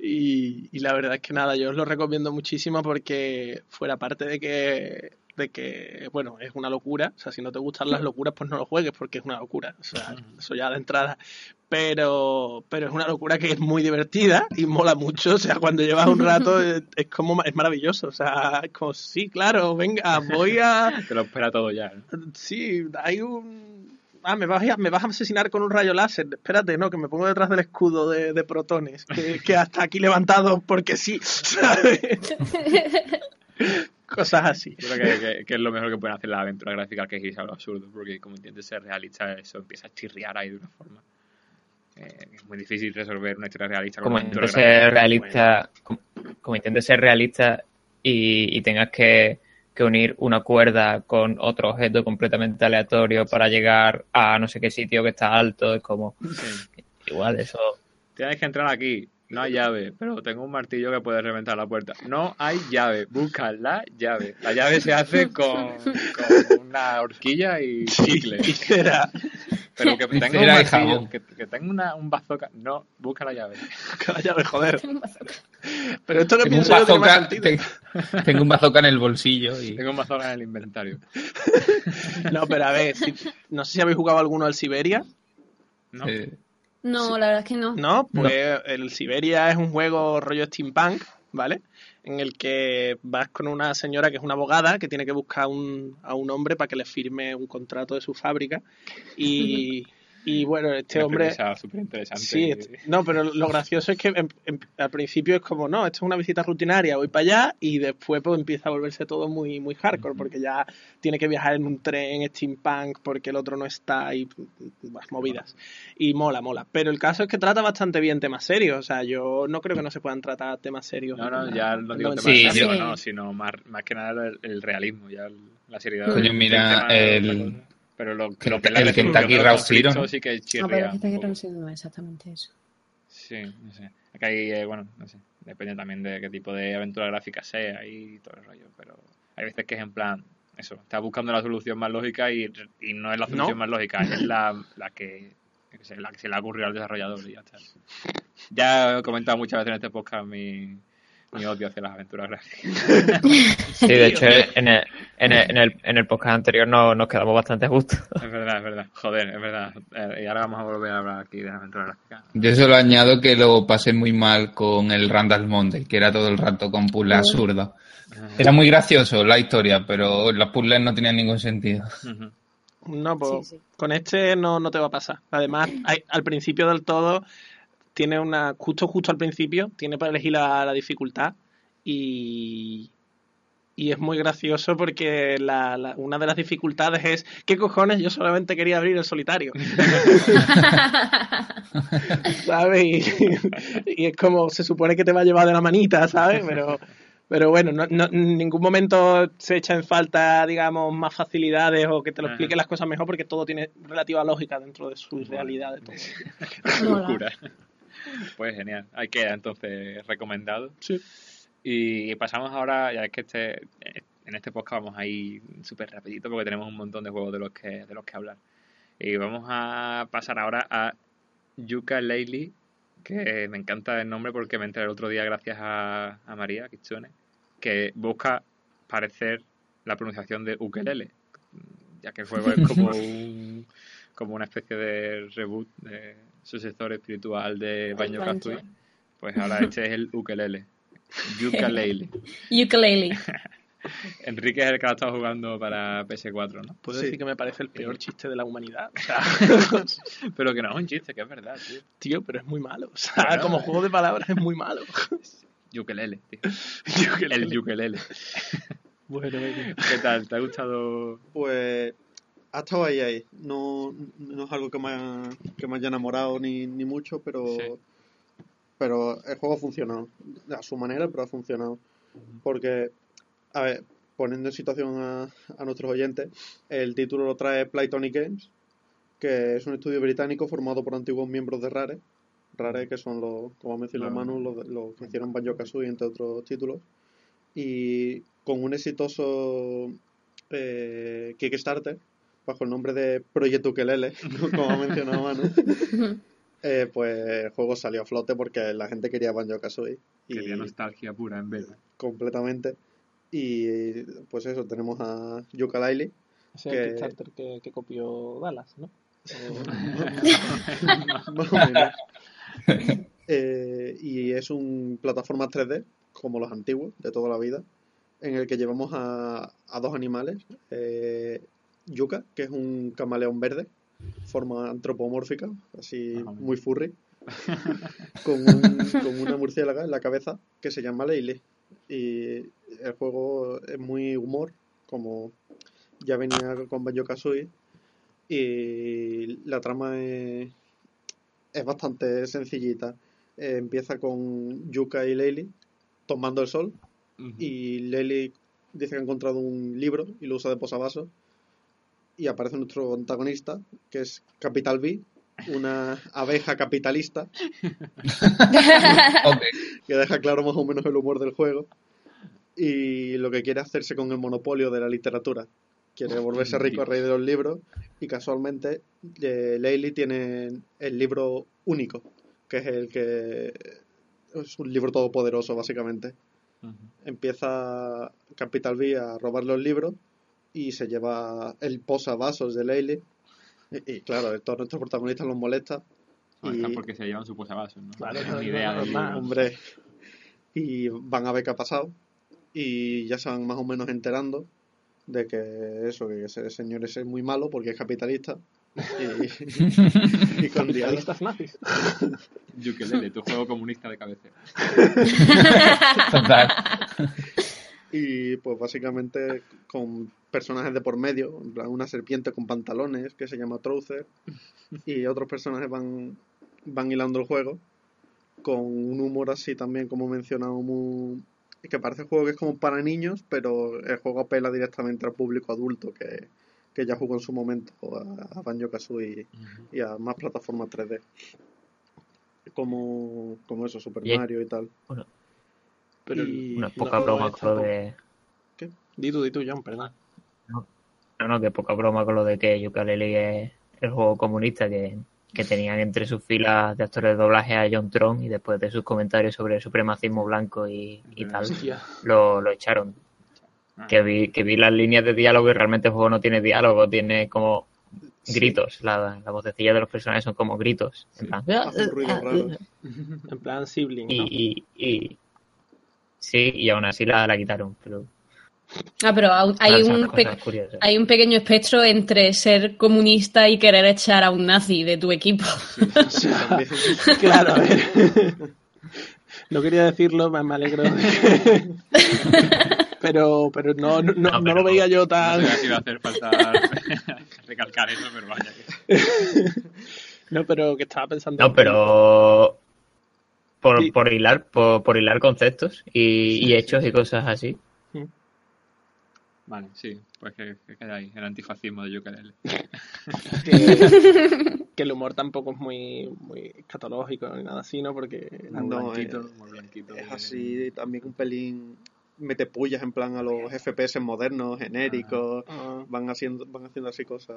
y, y la verdad es que nada, yo os lo recomiendo muchísimo porque fuera parte de que, de que, bueno, es una locura. O sea, si no te gustan las locuras, pues no lo juegues porque es una locura. O sea, eso ya de entrada. Pero, pero es una locura que es muy divertida y mola mucho. O sea, cuando llevas un rato es, es como, es maravilloso. O sea, es como, sí, claro, venga, voy a... Te lo espera todo ya, ¿no? Sí, hay un. Ah, me vas, a, me vas a asesinar con un rayo láser. Espérate, no, que me pongo detrás del escudo de, de protones. Que, que hasta aquí levantado porque sí. ¿sabes? Cosas así. Yo creo que, que- que es lo mejor que pueden hacer las aventuras gráficas que es irse a lo absurdo, porque como intentes ser realista, eso empieza a chirriar ahí de una forma. Eh, es muy difícil resolver una historia realista con como una aventura intentes ser gráfica. realista, como, como intentes ser realista y, y tengas que, que unir una cuerda con otro objeto completamente aleatorio para llegar a no sé qué sitio que está alto, es como Sí. igual eso. Tienes que entrar aquí. No hay llave, pero tengo un martillo que puede reventar la puerta. No hay llave. Busca la llave. La llave se hace con, con una horquilla y chicle. Será. Pero que tenga un martillo, que, que tenga una, un bazooka. No, busca la llave. Que vaya de joder. Pero esto que Tengo un, yo bazooka, tengo un bazooka en el bolsillo y... Tengo un bazooka en el inventario. No, pero a ver, si- no sé si habéis jugado alguno al Siberia. ¿No? eh, No, la verdad es que no. ¿No? Pues el Siberia es un juego rollo steampunk, ¿vale? En el que vas con una señora que es una abogada que tiene que buscar un- a un hombre para que le firme un contrato de su fábrica. Y, y bueno, este Una hombre... súper interesante. Sí, est- no, pero lo gracioso es que em- em- al principio es como, no, esto es una visita rutinaria, voy para allá y después pues empieza a volverse todo muy, muy hardcore porque ya tiene que viajar en un tren steampunk porque el otro no está y pues, movidas. Y mola, mola. Pero el caso es que trata bastante bien temas serios, o sea, yo no creo que no se puedan tratar temas serios. No, no, en- ya en no digo temas Sí, serios, yo- no, sino más, más que nada el, el realismo, ya el- la seriedad. Coño, mira, el-. Pero lo, el- lo que es la el Kentucky ¿no? sí que Ah, chirría pero un que está poco. no sé, no, exactamente eso. Sí, no sé. Acá hay, eh, bueno, no sé. Depende también de qué tipo de aventura gráfica sea y todo el rollo. Pero hay veces que es en plan, eso, estás buscando la solución más lógica y, y no es la solución ¿No? más lógica, es la, la que la que se le ha ocurrido al desarrollador y ya está. Ya he comentado muchas veces en este podcast mi, mi odio hacia las aventuras gráficas. Sí, de hecho, en el, en el, en el, en el podcast anterior no, nos quedamos bastante a gusto. Es verdad, es verdad. Joder, es verdad. Eh, y ahora vamos a volver a hablar aquí de las aventuras gráficas. Yo solo añado que lo pasé muy mal con el Randall Monday, que era todo el rato con puzzles absurdos. Era muy gracioso la historia, pero los puzzles no tenían ningún sentido. No, pues Sí, sí. con este no, no te va a pasar. Además, hay- al principio del todo, tiene una. Justo, justo al principio, tiene para elegir la, la dificultad. Y. Y es muy gracioso porque la, la- una de las dificultades es: ¿qué cojones? Yo solamente quería abrir el solitario. ¿Sabes? Y, y es como se supone que te va a llevar de la manita, ¿sabes? Pero. Pero bueno, no, no- en ningún momento se echa en falta, digamos, más facilidades o que te lo Ajá. expliquen las cosas mejor porque todo tiene relativa lógica dentro de su realidad. de todo. Qué locura. Pues genial. Ahí queda entonces recomendado. Sí. Y pasamos ahora, ya es que este, en este podcast vamos a ir súper rapidito porque tenemos un montón de juegos de los que, de los que hablar. Y vamos a pasar ahora a Yuka Laylee, que me encanta el nombre porque me enteré el otro día gracias a, a María que busca parecer la pronunciación de ukelele, ya que el juego es como un como una especie de reboot de sucesor espiritual de Banjo Kazooie. Pues ahora este es el ukelele. Ukulele. Ukulele. Enrique es el que ha estado jugando para PS4, ¿no? Puedo Sí. decir que me parece el peor chiste de la humanidad. O sea, Pero que no es un chiste, que es verdad, tío. tío, pero es muy malo. O sea, Bueno. como juego de palabras es muy malo. Ukelele, tío. Ukelele. El ukelele. Bueno, bueno. ¿Qué tal? ¿Te ha gustado? Pues ha estado ahí, ahí. No, no es algo que me, haya- que me haya enamorado ni, ni mucho, pero, Sí. pero el juego ha funcionado. A su manera, pero ha funcionado. Porque, a ver, poniendo en situación a, a nuestros oyentes, el título lo trae Playtonic Games, que es un estudio británico formado por antiguos miembros de Rare. Rare, que son los, como ha mencionado Claro. Manu, los, los que hicieron Banjo Kazooie, entre otros títulos. Y con un exitoso eh, Kickstarter, bajo el nombre de Proyecto Ukelele, como ha mencionado Manu, eh, pues el juego salió a flote porque la gente quería Banjo Kazooie. Y Quería nostalgia pura en vez. completamente. Y pues eso, tenemos a Yooka-Laylee, Ese es el Que- Kickstarter que, que copió Dallas, ¿no? más o menos. Eh, y es un plataforma 3D, como los antiguos, de toda la vida, en el que llevamos a, a dos animales. Eh, Yuka, que es un camaleón verde, forma antropomórfica, así menos. muy furry, con, un- con una murciélaga en la cabeza que se llama Leile. Y el juego es muy humor, como ya venía con Banjo Kazooie. Y la trama es, es bastante sencillita. Eh, empieza con Yuka y Leili tomando el sol. Y Leili dice que ha encontrado un libro y lo usa de posavasos. Y aparece nuestro antagonista, que es Capital B, una abeja capitalista, que deja claro más o menos el humor del juego. Y lo que quiere hacerse con el monopolio de la literatura. Quiere volverse rico a raíz de los libros. Y casualmente, eh, Leili tiene el libro único, que es el que. Es un libro todopoderoso, básicamente. Empieza Capital B a robar los libros y se lleva el posavasos de Leili. Y, y claro, todos nuestros protagonistas los molesta. Y- porque se llevan su posavasos, ¿no? Claro, No no, idea no, del no. Hombre, y van a ver qué ha pasado. Y ya se van más o menos enterando de que eso, que ese señor ese es muy malo porque es capitalista. Y, y con diálogo. Capitalistas nazis. Ukelele, tu juego comunista de cabecera. Total. Y pues básicamente con personajes de por medio, en plan una serpiente con pantalones que se llama Trouser y otros personajes van, van hilando el juego con un humor así también como mencionado muy que parece un juego que es como para niños pero el juego apela directamente al público adulto que, que ya jugó en su momento a, a Banjo Kazooie y a más plataformas 3D como, como eso, Super Mario y tal. Pero Y- Una no, poca no, broma con lo de... Di tú, di tú, John, perdón. No, no, que poca broma con lo de que Yooka-Laylee es el juego comunista que, que tenían entre sus filas de actores de doblaje a John Tron y después de sus comentarios sobre el supremacismo blanco y, y tal, lo, lo echaron. Ah. Que vi, que vi las líneas de diálogo y realmente el juego no tiene diálogo, tiene como gritos. La, la vocecilla de los personajes son como gritos. En plan, Hacen ruidos raros. En plan sibling, ¿no? y, y, y- sí, y aún así la, la quitaron. Pero Ah, pero hay un, hay un pequeño espectro entre ser comunista y querer echar a un nazi de tu equipo. Claro, a ver. No quería decirlo, me, alegro. de- Pero, pero no, no, no, No, pero lo veía yo No tan. sé si iba a hacer falta recalcar eso, pero vaya que... No, pero que estaba pensando. No, pero por, Sí. por hilar, por, por hilar conceptos y, y hechos y cosas así. Vale, sí, pues que, que queda ahí, el antifascismo de Yooka-Laylee. que, que el humor tampoco es muy, muy escatológico ni nada así, ¿no? Porque Muy No, blanquito, eh, muy blanquito. Es así también un pelín mete pullas en plan a los FPS modernos, genéricos, ah, van haciendo van haciendo así cosas.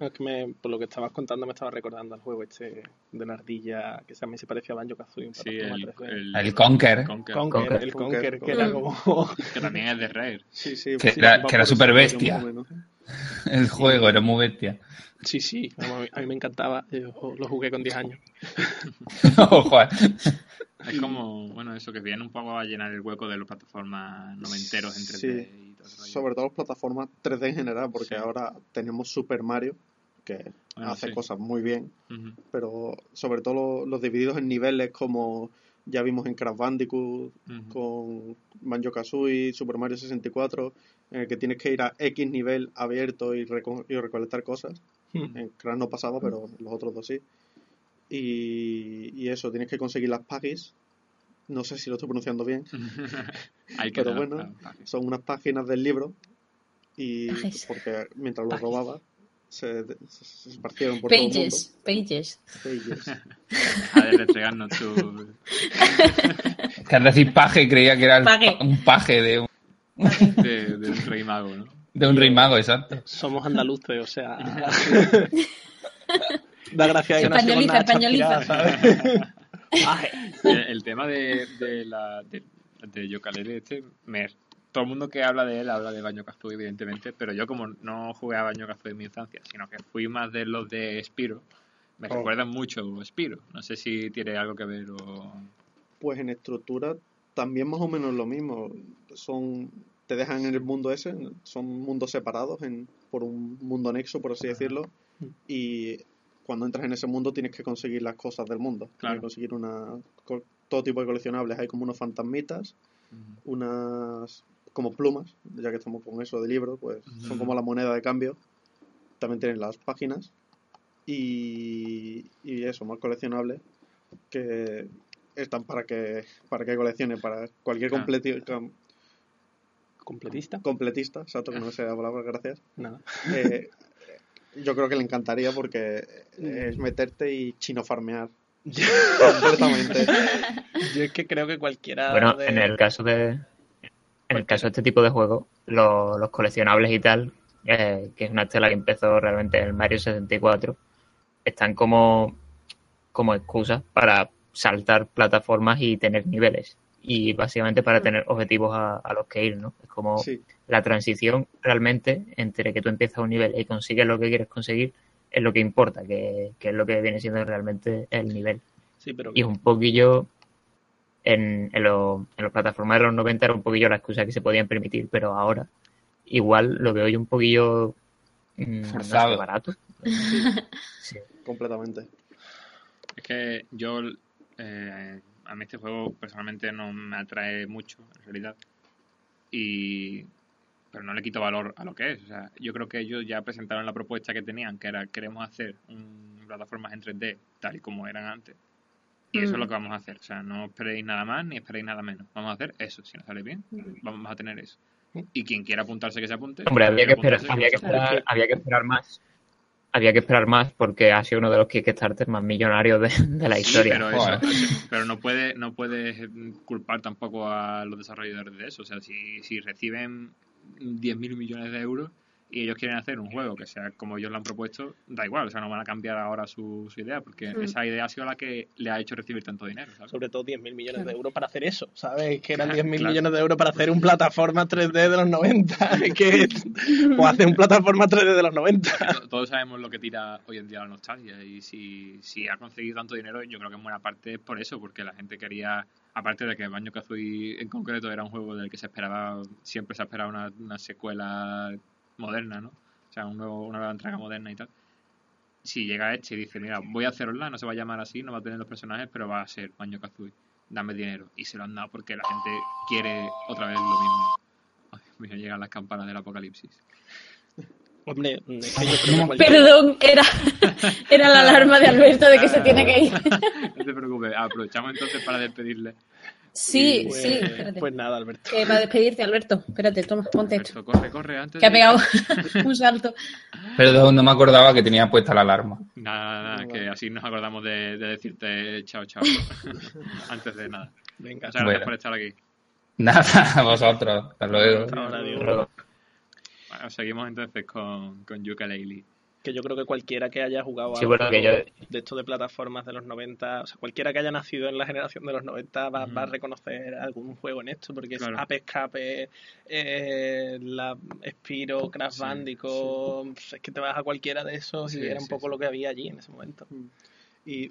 es que me, por lo que estabas contando me estaba recordando al juego este de la ardilla que también se parecía a Banjo Kazooie. Sí, el, 3D. el, El Conker. Conker, Conker, Conker. el Conker, que era como. que también es de Rare. Sí, sí, Que sí, era- que era rollo, bestia. El juego era muy bestia. Sí, sí, a mí- a mí me encantaba. Yo lo jugué con 10 años. Ojo, eh. Es como, bueno, eso que viene un poco a llenar el hueco de las plataformas noventeros en 3D Sí, y todo. Sobre todo las plataformas 3D en general, porque Sí. ahora tenemos Super Mario, que Bueno, hace sí. cosas muy bien, pero sobre todo lo- los divididos en niveles como ya vimos en Crash Bandicoot, con Banjo Kazooie, Super Mario 64, en el que tienes que ir a X nivel abierto y, reco- y recolectar cosas. En Crash no pasaba, pero en los otros dos sí. Y, y eso, tienes que conseguir las Pagis. No sé si lo estoy pronunciando bien. Hay que Pero dar- bueno. Son unas páginas del libro. Y Pages. porque mientras los robaba, se, se, se esparcieron por todo el mundo. Pages, pages. Pages. Deja de restregarnos tu... Que al decir paje creía que era el Paje. pa- un paje de un, de, de un rey mago, ¿no? de un rey mago, exacto. Somos andaluces, o sea. da gracia que Españoliza, españoliza. El, el tema de, de la de, de este, me, todo el mundo que habla de él habla de Baño Kazooie, evidentemente, pero yo como no jugué a Baño Kazooie en mi infancia, sino que fui más de los de Spiro, me Oh. recuerdan mucho Spiro. No sé si tiene algo que ver o... Pues en estructura también más o menos lo mismo. Son, te dejan en el mundo ese, son mundos separados en, por un mundo anexo, por así decirlo. Y cuando entras en ese mundo tienes que conseguir las cosas del mundo. Tienes que conseguir una, todo tipo de coleccionables. Hay como unos fantasmitas, unas como plumas, ya que estamos con eso de libro, pues son como la moneda de cambio. También tienen las páginas. Y, y eso, más coleccionables que están para que para que coleccione para cualquier Claro. completi- com- ¿Completista? completista exacto que no sé la palabra gracias Nada. Eh, yo creo que le encantaría porque es meterte y chino farmear completamente Yo es que creo que cualquiera. Bueno, de- en el caso de en el caso de este tipo de juegos, lo- los coleccionables y tal, eh, que es una estela que empezó realmente en el Mario 64, están como, como excusas para saltar plataformas y tener niveles. Y básicamente para tener objetivos a, a los que ir, ¿no? Es como sí la transición realmente entre que tú empiezas un nivel y consigues lo que quieres conseguir es lo que importa, que, que es lo que viene siendo realmente el nivel. Sí, pero. Y es un poquillo, en, en, lo- en las plataformas de los 90 era un poquillo la excusa que se podían permitir, pero ahora igual lo veo yo un poquillo mm, no sé, Forzado. barato. Sí. completamente Es que yo, eh, a mí este juego personalmente no me atrae mucho, en realidad. Y, pero no le quito valor a lo que es. O sea, yo creo que ellos ya presentaron la propuesta que tenían, que era queremos hacer un, plataformas en 3D tal y como eran antes. Y eso es lo Mm. que vamos a hacer. O sea, no esperéis nada más ni esperéis nada menos. Vamos a hacer eso. Si nos sale bien, vamos a tener eso. Y quien quiera apuntarse, que se apunte. Hombre, había que esperar, había que esperar, había que esperar más. Había que esperar más porque ha sido uno de los Kickstarter más millonarios de, de la Sí, historia. pero, Joder. eso- pero no puede no puedes culpar tampoco a los desarrolladores de eso. O sea, si, si reciben 10.000 millones de euros y ellos quieren hacer un juego que sea como ellos lo han propuesto, da igual. O sea, no van a cambiar ahora su, su idea porque Mm. esa idea ha sido la que le ha hecho recibir tanto dinero. ¿sabes? Sobre todo 10.000 millones de euros para hacer eso, ¿sabes? Que eran 10.000 Claro. millones de euros para hacer un plataforma 3D de los 90. Es que, o hacer un plataforma 3D de los 90. To- Todos sabemos lo que tira hoy en día la nostalgia y si, si ha conseguido tanto dinero, yo creo que en buena parte es por eso, porque la gente quería, aparte de que Banjo Kazooie en concreto era un juego del que se esperaba, siempre se esperaba una, una secuela moderna, ¿no? O sea, un nuevo- una nueva entrega moderna y tal. Si llega este y dice, mira, voy a hacerla, no se va a llamar así, no va a tener los personajes, pero va a ser Banjo Kazooie, dame dinero. Y se lo han dado porque la gente quiere otra vez lo mismo. Ay, Dios mío, llegan las campanas del apocalipsis. Hombre, es que yo creo que cualquier- Perdón, era, era la alarma de Alberto de que se tiene que ir. No te preocupes, aprovechamos entonces para despedirle. Sí, pues, sí, espérate. Pues nada, Alberto. Para despedirte, Alberto. Espérate, toma, ponte esto. Corre, corre, antes Que ha pegado un salto. Perdón, no me acordaba que tenía puesta la alarma. Nada, nada, que así nos acordamos de, de decirte chao, chao. antes de nada. Venga, Muchas gracias Bueno. por estar aquí. Nada, a vosotros. Hasta luego. hasta ahora, Bueno, seguimos entonces con, con Yooka-Laylee. Que yo creo que cualquiera que haya jugado Sí, a bueno, que yo- de esto de plataformas de los 90, o sea, cualquiera que haya nacido en la generación de los 90 va, a reconocer algún juego en esto, porque Claro. es Ape Escape, eh, la Spiro, Crash Sí, Bandicoot, es que te vas a cualquiera de esos Sí, y era un poco sí. lo que había allí en ese momento. Y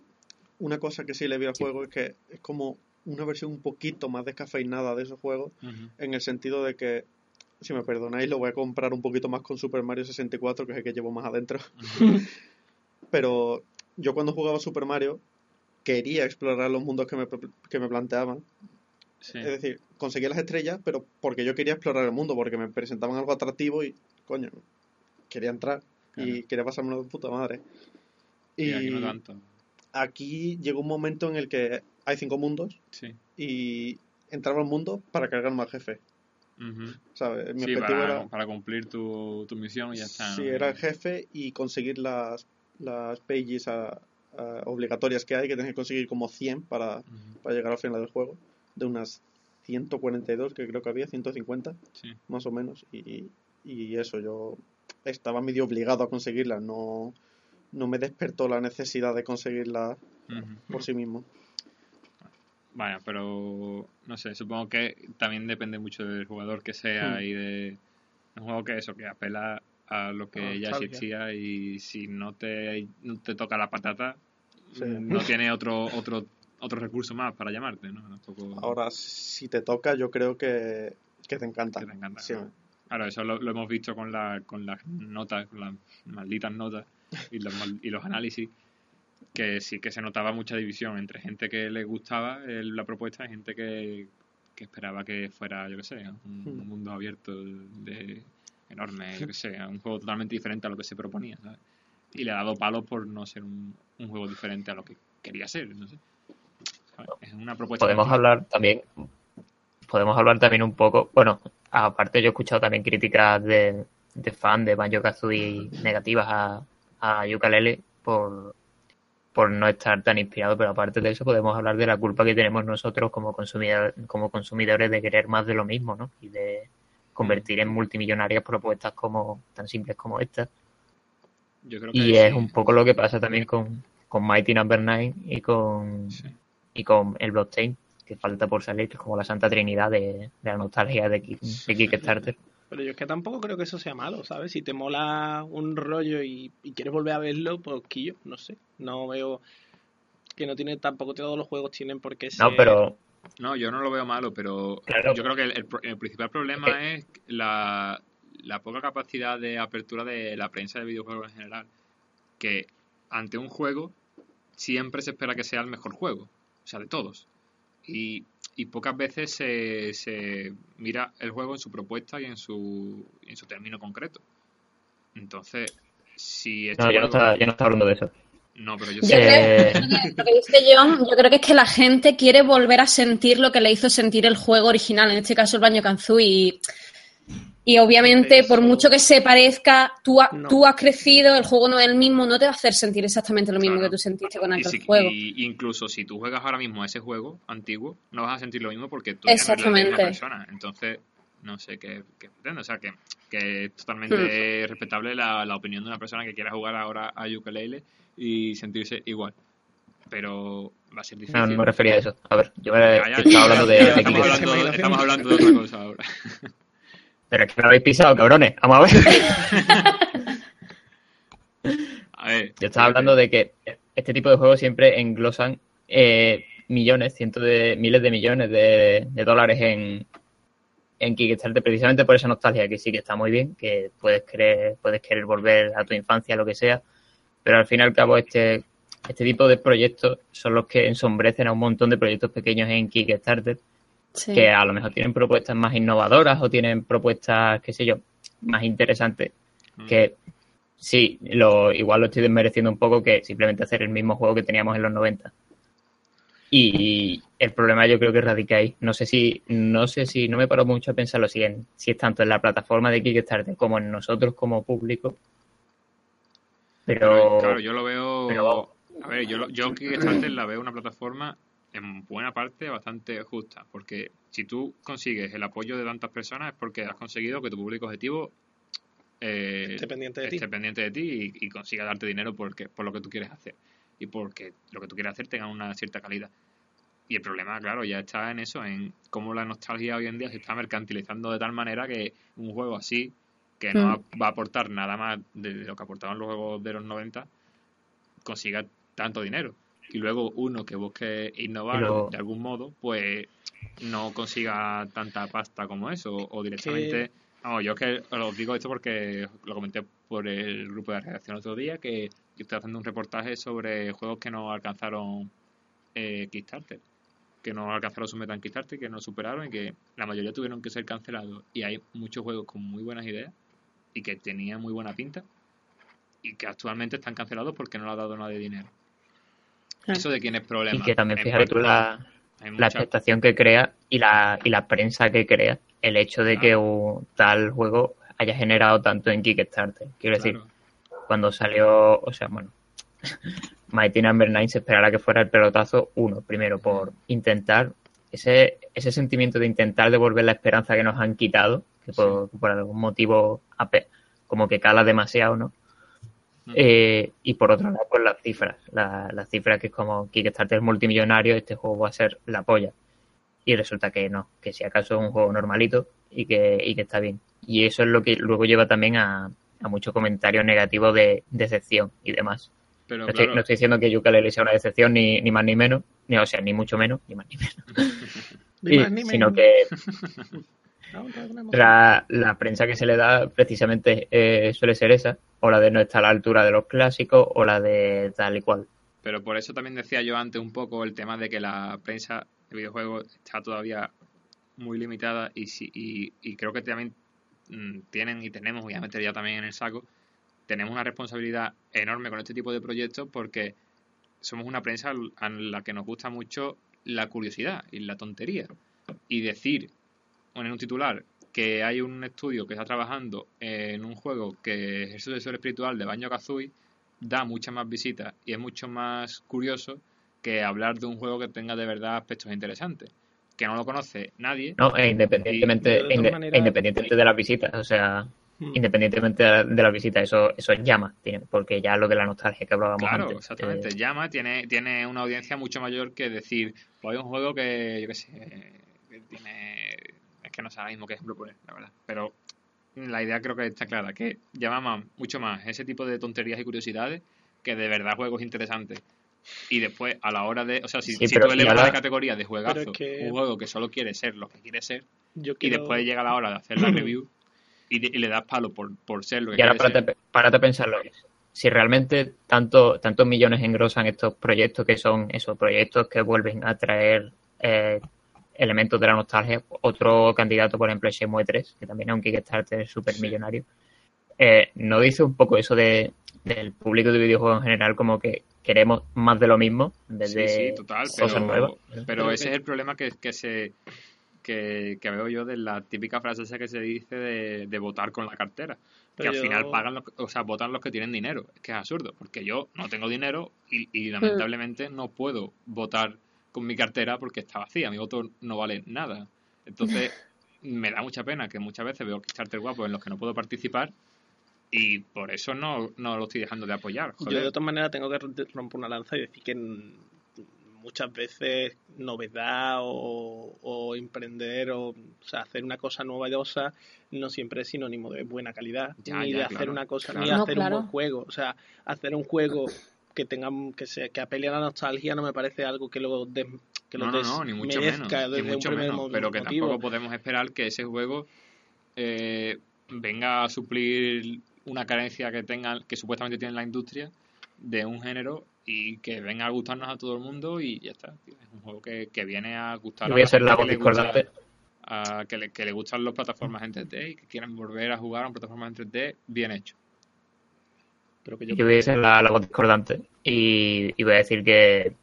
una cosa que sí le vi al juego es que es como una versión un poquito más descafeinada de esos juegos, en el sentido de que, si me perdonáis, lo voy a comprar un poquito más con Super Mario 64, que es el que llevo más adentro. Pero yo cuando jugaba Super Mario quería explorar los mundos que me, que me planteaban. Sí. Es decir, conseguía las estrellas, pero porque yo quería explorar el mundo, porque me presentaban algo atractivo y, coño, quería entrar y quería pasármelo de puta madre. Y Y aquí no tanto. aquí llegó un momento en el que hay cinco mundos Sí. y entraba al mundo para cargar más Sí, objetivo para, era, para cumplir tu, tu misión y ya está. sí, era el jefe y conseguir las, las pages a- a- obligatorias que hay, que tienes que conseguir como 100 para, para llegar al final del juego, de unas 142 que creo que había, 150 Sí. más o menos, y, y eso, yo estaba medio obligado a conseguirlas, no, no me despertó la necesidad de conseguirlas por sí mismo. Vaya, pero no sé, supongo que también depende mucho del jugador que sea Hmm. y de un juego que eso, que apela a lo que A ya existía y si no te, no te toca la patata, Sí. no tiene otro otro otro recurso más para llamarte, ¿no? Tampoco- Ahora, si te toca, yo creo que, que te encanta. Que te encanta, Sí, ¿no? Claro, eso lo, lo hemos visto con, la, con las notas, con las malditas notas y los, y los análisis, que sí que se notaba mucha división entre gente que le gustaba el- la propuesta y gente que, que esperaba que fuera, yo qué sé, un, un Hmm. mundo abierto de, enorme, yo qué sé, un juego totalmente diferente a lo que se proponía, ¿sabes? Y le ha dado palos por no ser un, un juego diferente a lo que quería ser, no sé. ¿Sabes? Es una propuesta... podemos hablar también podemos hablar también un poco bueno aparte yo he escuchado también críticas de, de fan de Banjo Kazooie negativas a, a Yooka-Laylee por por no estar tan inspirado pero aparte de eso podemos hablar de la culpa que tenemos nosotros como consumidor, como consumidores de querer más de lo mismo ¿no? y de convertir en multimillonarias propuestas como tan simples como estas Yo creo que y es sí. un poco lo que pasa también con, con Mighty Number 9 y con Sí. y con el Blockchain, que falta por salir, que es como la santa trinidad de, de la nostalgia de Kickstarter. Pero yo es que tampoco creo que eso sea malo, ¿sabes? Si te mola un rollo y, y quieres volver a verlo, pues quillo, no sé. No veo que no tiene tampoco todos los juegos tienen por qué ser. No, pero No, yo no lo veo malo, pero Claro. yo creo que el, el pro- el principal problema es la, la poca capacidad de apertura de la prensa de videojuegos en general. Que ante un juego siempre se espera que sea el mejor juego, o sea, de todos. Y, y pocas veces se, se mira el juego en su propuesta y en su, y en su término concreto. Entonces, si este no, yo no juego- estaba, yo no estaba hablando de eso. No, pero yo Yo sé- Eh, creo, lo que dice John, yo creo que es que la gente quiere volver a sentir lo que le hizo sentir el juego original, en este caso el Baño Kazooie. Y Y obviamente, Eso- por mucho que se parezca, tú, ha- No. tú has crecido, el juego no es el mismo, no te va a hacer sentir exactamente lo mismo que tú sentiste con Y aquel si- juego. y incluso si tú juegas ahora mismo a ese juego antiguo, no vas a sentir lo mismo porque tú eres la misma Exactamente. persona. Entonces, no sé qué, qué. O sea, que, que es totalmente respetable la, la opinión de una persona que quiera jugar ahora a ukulele y sentirse igual. Pero va a ser difícil. No, no me refería a eso. A ver, yo me Ya, ya, hablando de, ya, de estamos, hablando, estamos hablando de otra cosa ahora. Pero es que me habéis pisado, cabrones. Vamos a ver. A ver. Yo estaba hablando de que este tipo de juegos siempre englosan eh, millones, cientos de miles de millones de, de dólares en, en Kickstarter precisamente por esa nostalgia que sí que está muy bien, que puedes querer, puedes querer volver a tu infancia, lo que sea, pero al fin y al cabo este, este tipo de proyectos son los que ensombrecen a un montón de proyectos pequeños en Kickstarter Sí. que a lo mejor tienen propuestas más innovadoras o tienen propuestas, qué sé yo, más interesantes Mm. que sí, lo, igual lo estoy desmereciendo un poco que simplemente hacer el mismo juego que teníamos en los 90. Y el problema yo creo que radica ahí. No sé si, no sé si, no me paro mucho a pensarlo si, en, si es tanto en la plataforma de Kickstarter como en nosotros como público. Pero, claro, yo lo veo. pero- a ver, yo, lo- yo Kickstarter la veo una plataforma en buena parte bastante justa. Porque si tú consigues el apoyo de tantas personas es porque has conseguido que tu público objetivo eh, Esté pendiente de ti. esté pendiente de ti y, y consiga darte dinero porque, por lo que tú quieres hacer. Y porque lo que tú quieres hacer tenga una cierta calidad. Y el problema, claro, ya está en eso, en cómo la nostalgia hoy en día se está mercantilizando de tal manera que un juego así, que no Mm. va- va a aportar nada más de lo que aportaban los juegos de los 90, consiga tanto dinero. Y luego uno que busque innovar Pero- de algún modo, pues no consiga tanta pasta como eso. O directamente... No, yo es que os digo esto porque lo comenté por el grupo de redacción otro día, que yo estoy haciendo un reportaje sobre juegos que no alcanzaron eh, Kickstarter, que no alcanzaron su meta en Kickstarter, que no superaron y que la mayoría tuvieron que ser cancelados. Y hay muchos juegos con muy buenas ideas y que tenían muy buena pinta y que actualmente están cancelados porque no le ha dado nadie dinero. Eso de quién es problema. y que también, fíjate tú la, la expectación que crea y la, y la prensa que crea el hecho de que un tal juego haya generado tanto en Kickstarter. Quiero decir, cuando salió, o sea, bueno, Mighty Number 9 se esperara que fuera el pelotazo uno, primero por intentar ese, ese sentimiento de intentar devolver la esperanza que nos han quitado, que por, por algún motivo como que cala demasiado, ¿no? Eh, y por otro lado, pues las cifras. La- Las cifras que es como Kickstarter es multimillonario, este juego va a ser la polla. Y resulta que no, que si acaso es un juego normalito y que, y que está bien. Y eso es lo que luego lleva también a, a muchos comentarios negativos de decepción y demás. Pero No estoy, claro, no estoy diciendo que Yooka-Laylee sea una decepción ni, ni más ni menos, ni, o sea, ni mucho menos, ni más ni menos. Ni Y- más ni sino menos. que la, la prensa que se le da precisamente eh, suele ser esa, o la de no estar a la altura de los clásicos, o la de tal y cual. Pero por eso también decía yo antes un poco el tema de que la prensa de videojuegos está todavía muy limitada y, si, y, y creo que también mm, tienen y tenemos, voy a meter ya también en el saco, tenemos una responsabilidad enorme con este tipo de proyectos porque somos una prensa a la que nos gusta mucho la curiosidad y la tontería. Y decir en un titular que hay un estudio que está trabajando en un juego que es el sucesor espiritual de Banjo Kazooie da muchas más visitas y es mucho más curioso que hablar de un juego que tenga de verdad aspectos interesantes. Que no lo conoce nadie. ¿no? E independientemente, de e independientemente las visitas, o sea, Mm. independientemente de, la- de las visitas, eso, eso llama, tiene, porque ya lo de la nostalgia que hablábamos Claro, antes. exactamente. eh, Llama, tiene, tiene una audiencia mucho mayor que decir, pues hay un juego que, yo qué sé, que tiene... Que no sé ahora mismo qué ejemplo poner, la verdad. Pero la idea creo que está clara, que llama más- mucho más ese tipo de tonterías y curiosidades que de verdad juegos interesantes. Y después, a la hora de... O sea, si, Sí, si tú elevas la categoría de juegazo, Pero es que- un juego que solo quiere ser lo que quiere ser, Yo y después llega la hora de hacer la review y, de- y le das palo por, por ser lo que Y ahora quiere ser. párate, párate a pensarlo. Si realmente tanto, tantos millones engrosan estos proyectos que son esos proyectos que vuelven a traer eh, elementos de la nostalgia, otro candidato, por ejemplo, es Shenmue 3, que también es un Kickstarter súper millonario, eh, ¿no dice un poco eso de, del público de videojuegos en general como que queremos más de lo mismo en vez Sí, de sí, total, cosas pero, nuevas? pero Pero ese es el problema que, que se que, que veo yo de la típica frase esa que se dice de, de votar con la cartera. Pero que al yo- final pagan, los, o sea, votan los que tienen dinero. Es que es absurdo, porque yo no tengo dinero y, Hmm. y lamentablemente no puedo votar con mi cartera porque está vacía. Mi voto no vale nada. Entonces, me da mucha pena que muchas veces veo Kickstarter guapos en los que no puedo participar y por eso no, no lo estoy dejando de apoyar. Yo de todas maneras tengo que romper una lanza y decir que muchas veces novedad o, o emprender o, o sea, hacer una cosa novedosa no siempre es sinónimo de buena calidad Ya, ni ya, de hacer claro, una cosa claro. ni No, hacer claro. un buen juego o sea hacer un juego que tenga que se que apele a la nostalgia no me parece algo que lo des- que lo no, no, no, ni mucho menos, ni un mucho menos, pero que motivo. tampoco podemos esperar que ese juego eh, venga a suplir una carencia que tengan, que supuestamente tiene la industria de un género y que venga a gustarnos a todo el mundo y ya está. tío. Es un juego que, que viene a gustar voy a ser la voz discordante. a que le, que le gustan las plataformas en 3D y que quieran volver a jugar a plataformas en 3D bien hecho. Que yo Yo voy a ser la, la voz discordante y, y voy a decir que,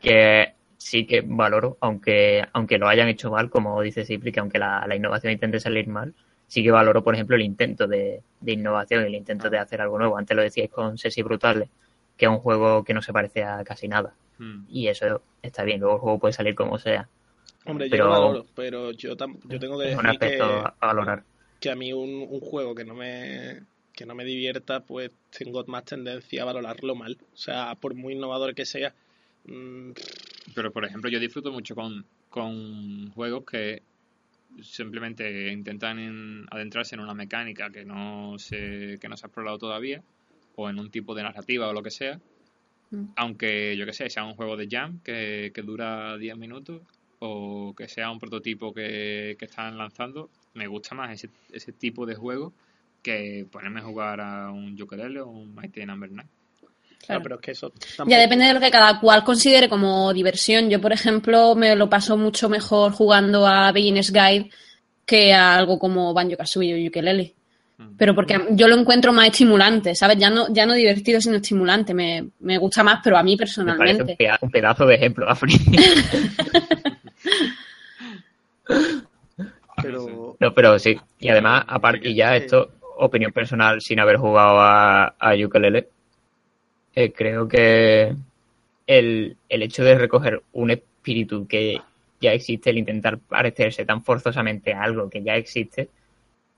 que sí que valoro, aunque, aunque lo hayan hecho mal, como dice Cipri, que aunque la, la innovación intente salir mal, sí que valoro, por ejemplo, el intento de, de innovación, el intento de hacer algo nuevo. Antes lo decíais con Sesi Brutales, que es un juego que no se parece a casi nada. Hmm. Y eso está bien, luego el juego puede salir como sea. hombre pero- yo lo valoro pero yo tam- yo tengo que Es un decir aspecto que a valorar. que a mí un, un juego que no me que no me divierta, pues tengo más tendencia a valorarlo mal. O sea, por muy innovador que sea, mm, Pero, por ejemplo, yo disfruto mucho con, con juegos que simplemente intentan en- adentrarse en una mecánica que no, se, que no se ha explorado todavía, o en un tipo de narrativa o lo que sea, Mm. aunque yo que sé, sea un juego de jam que, que dura 10 minutos, o que sea un prototipo que, que están lanzando, me gusta más ese, ese tipo de juego que ponerme a jugar a un ukulele o un Mighty Number 9. Claro. ah, pero es que eso Ya depende de lo que cada cual considere como diversión. Yo, por ejemplo, me lo paso mucho mejor jugando a Beginner's Guide que a algo como Banjo Kazooie o Ukulele. Mm. Pero porque yo lo encuentro más estimulante, ¿sabes? Ya no, ya no divertido, sino estimulante. Me, me gusta más, pero a mí Me parece un, personalmente. peda- un pedazo de ejemplo, Afri. Pero No, pero sí. Y además, aparte, y ya esto, opinión personal, sin haber jugado a, a eh, creo que el, el hecho de recoger un espíritu que ya existe, el intentar parecerse tan forzosamente a algo que ya existe,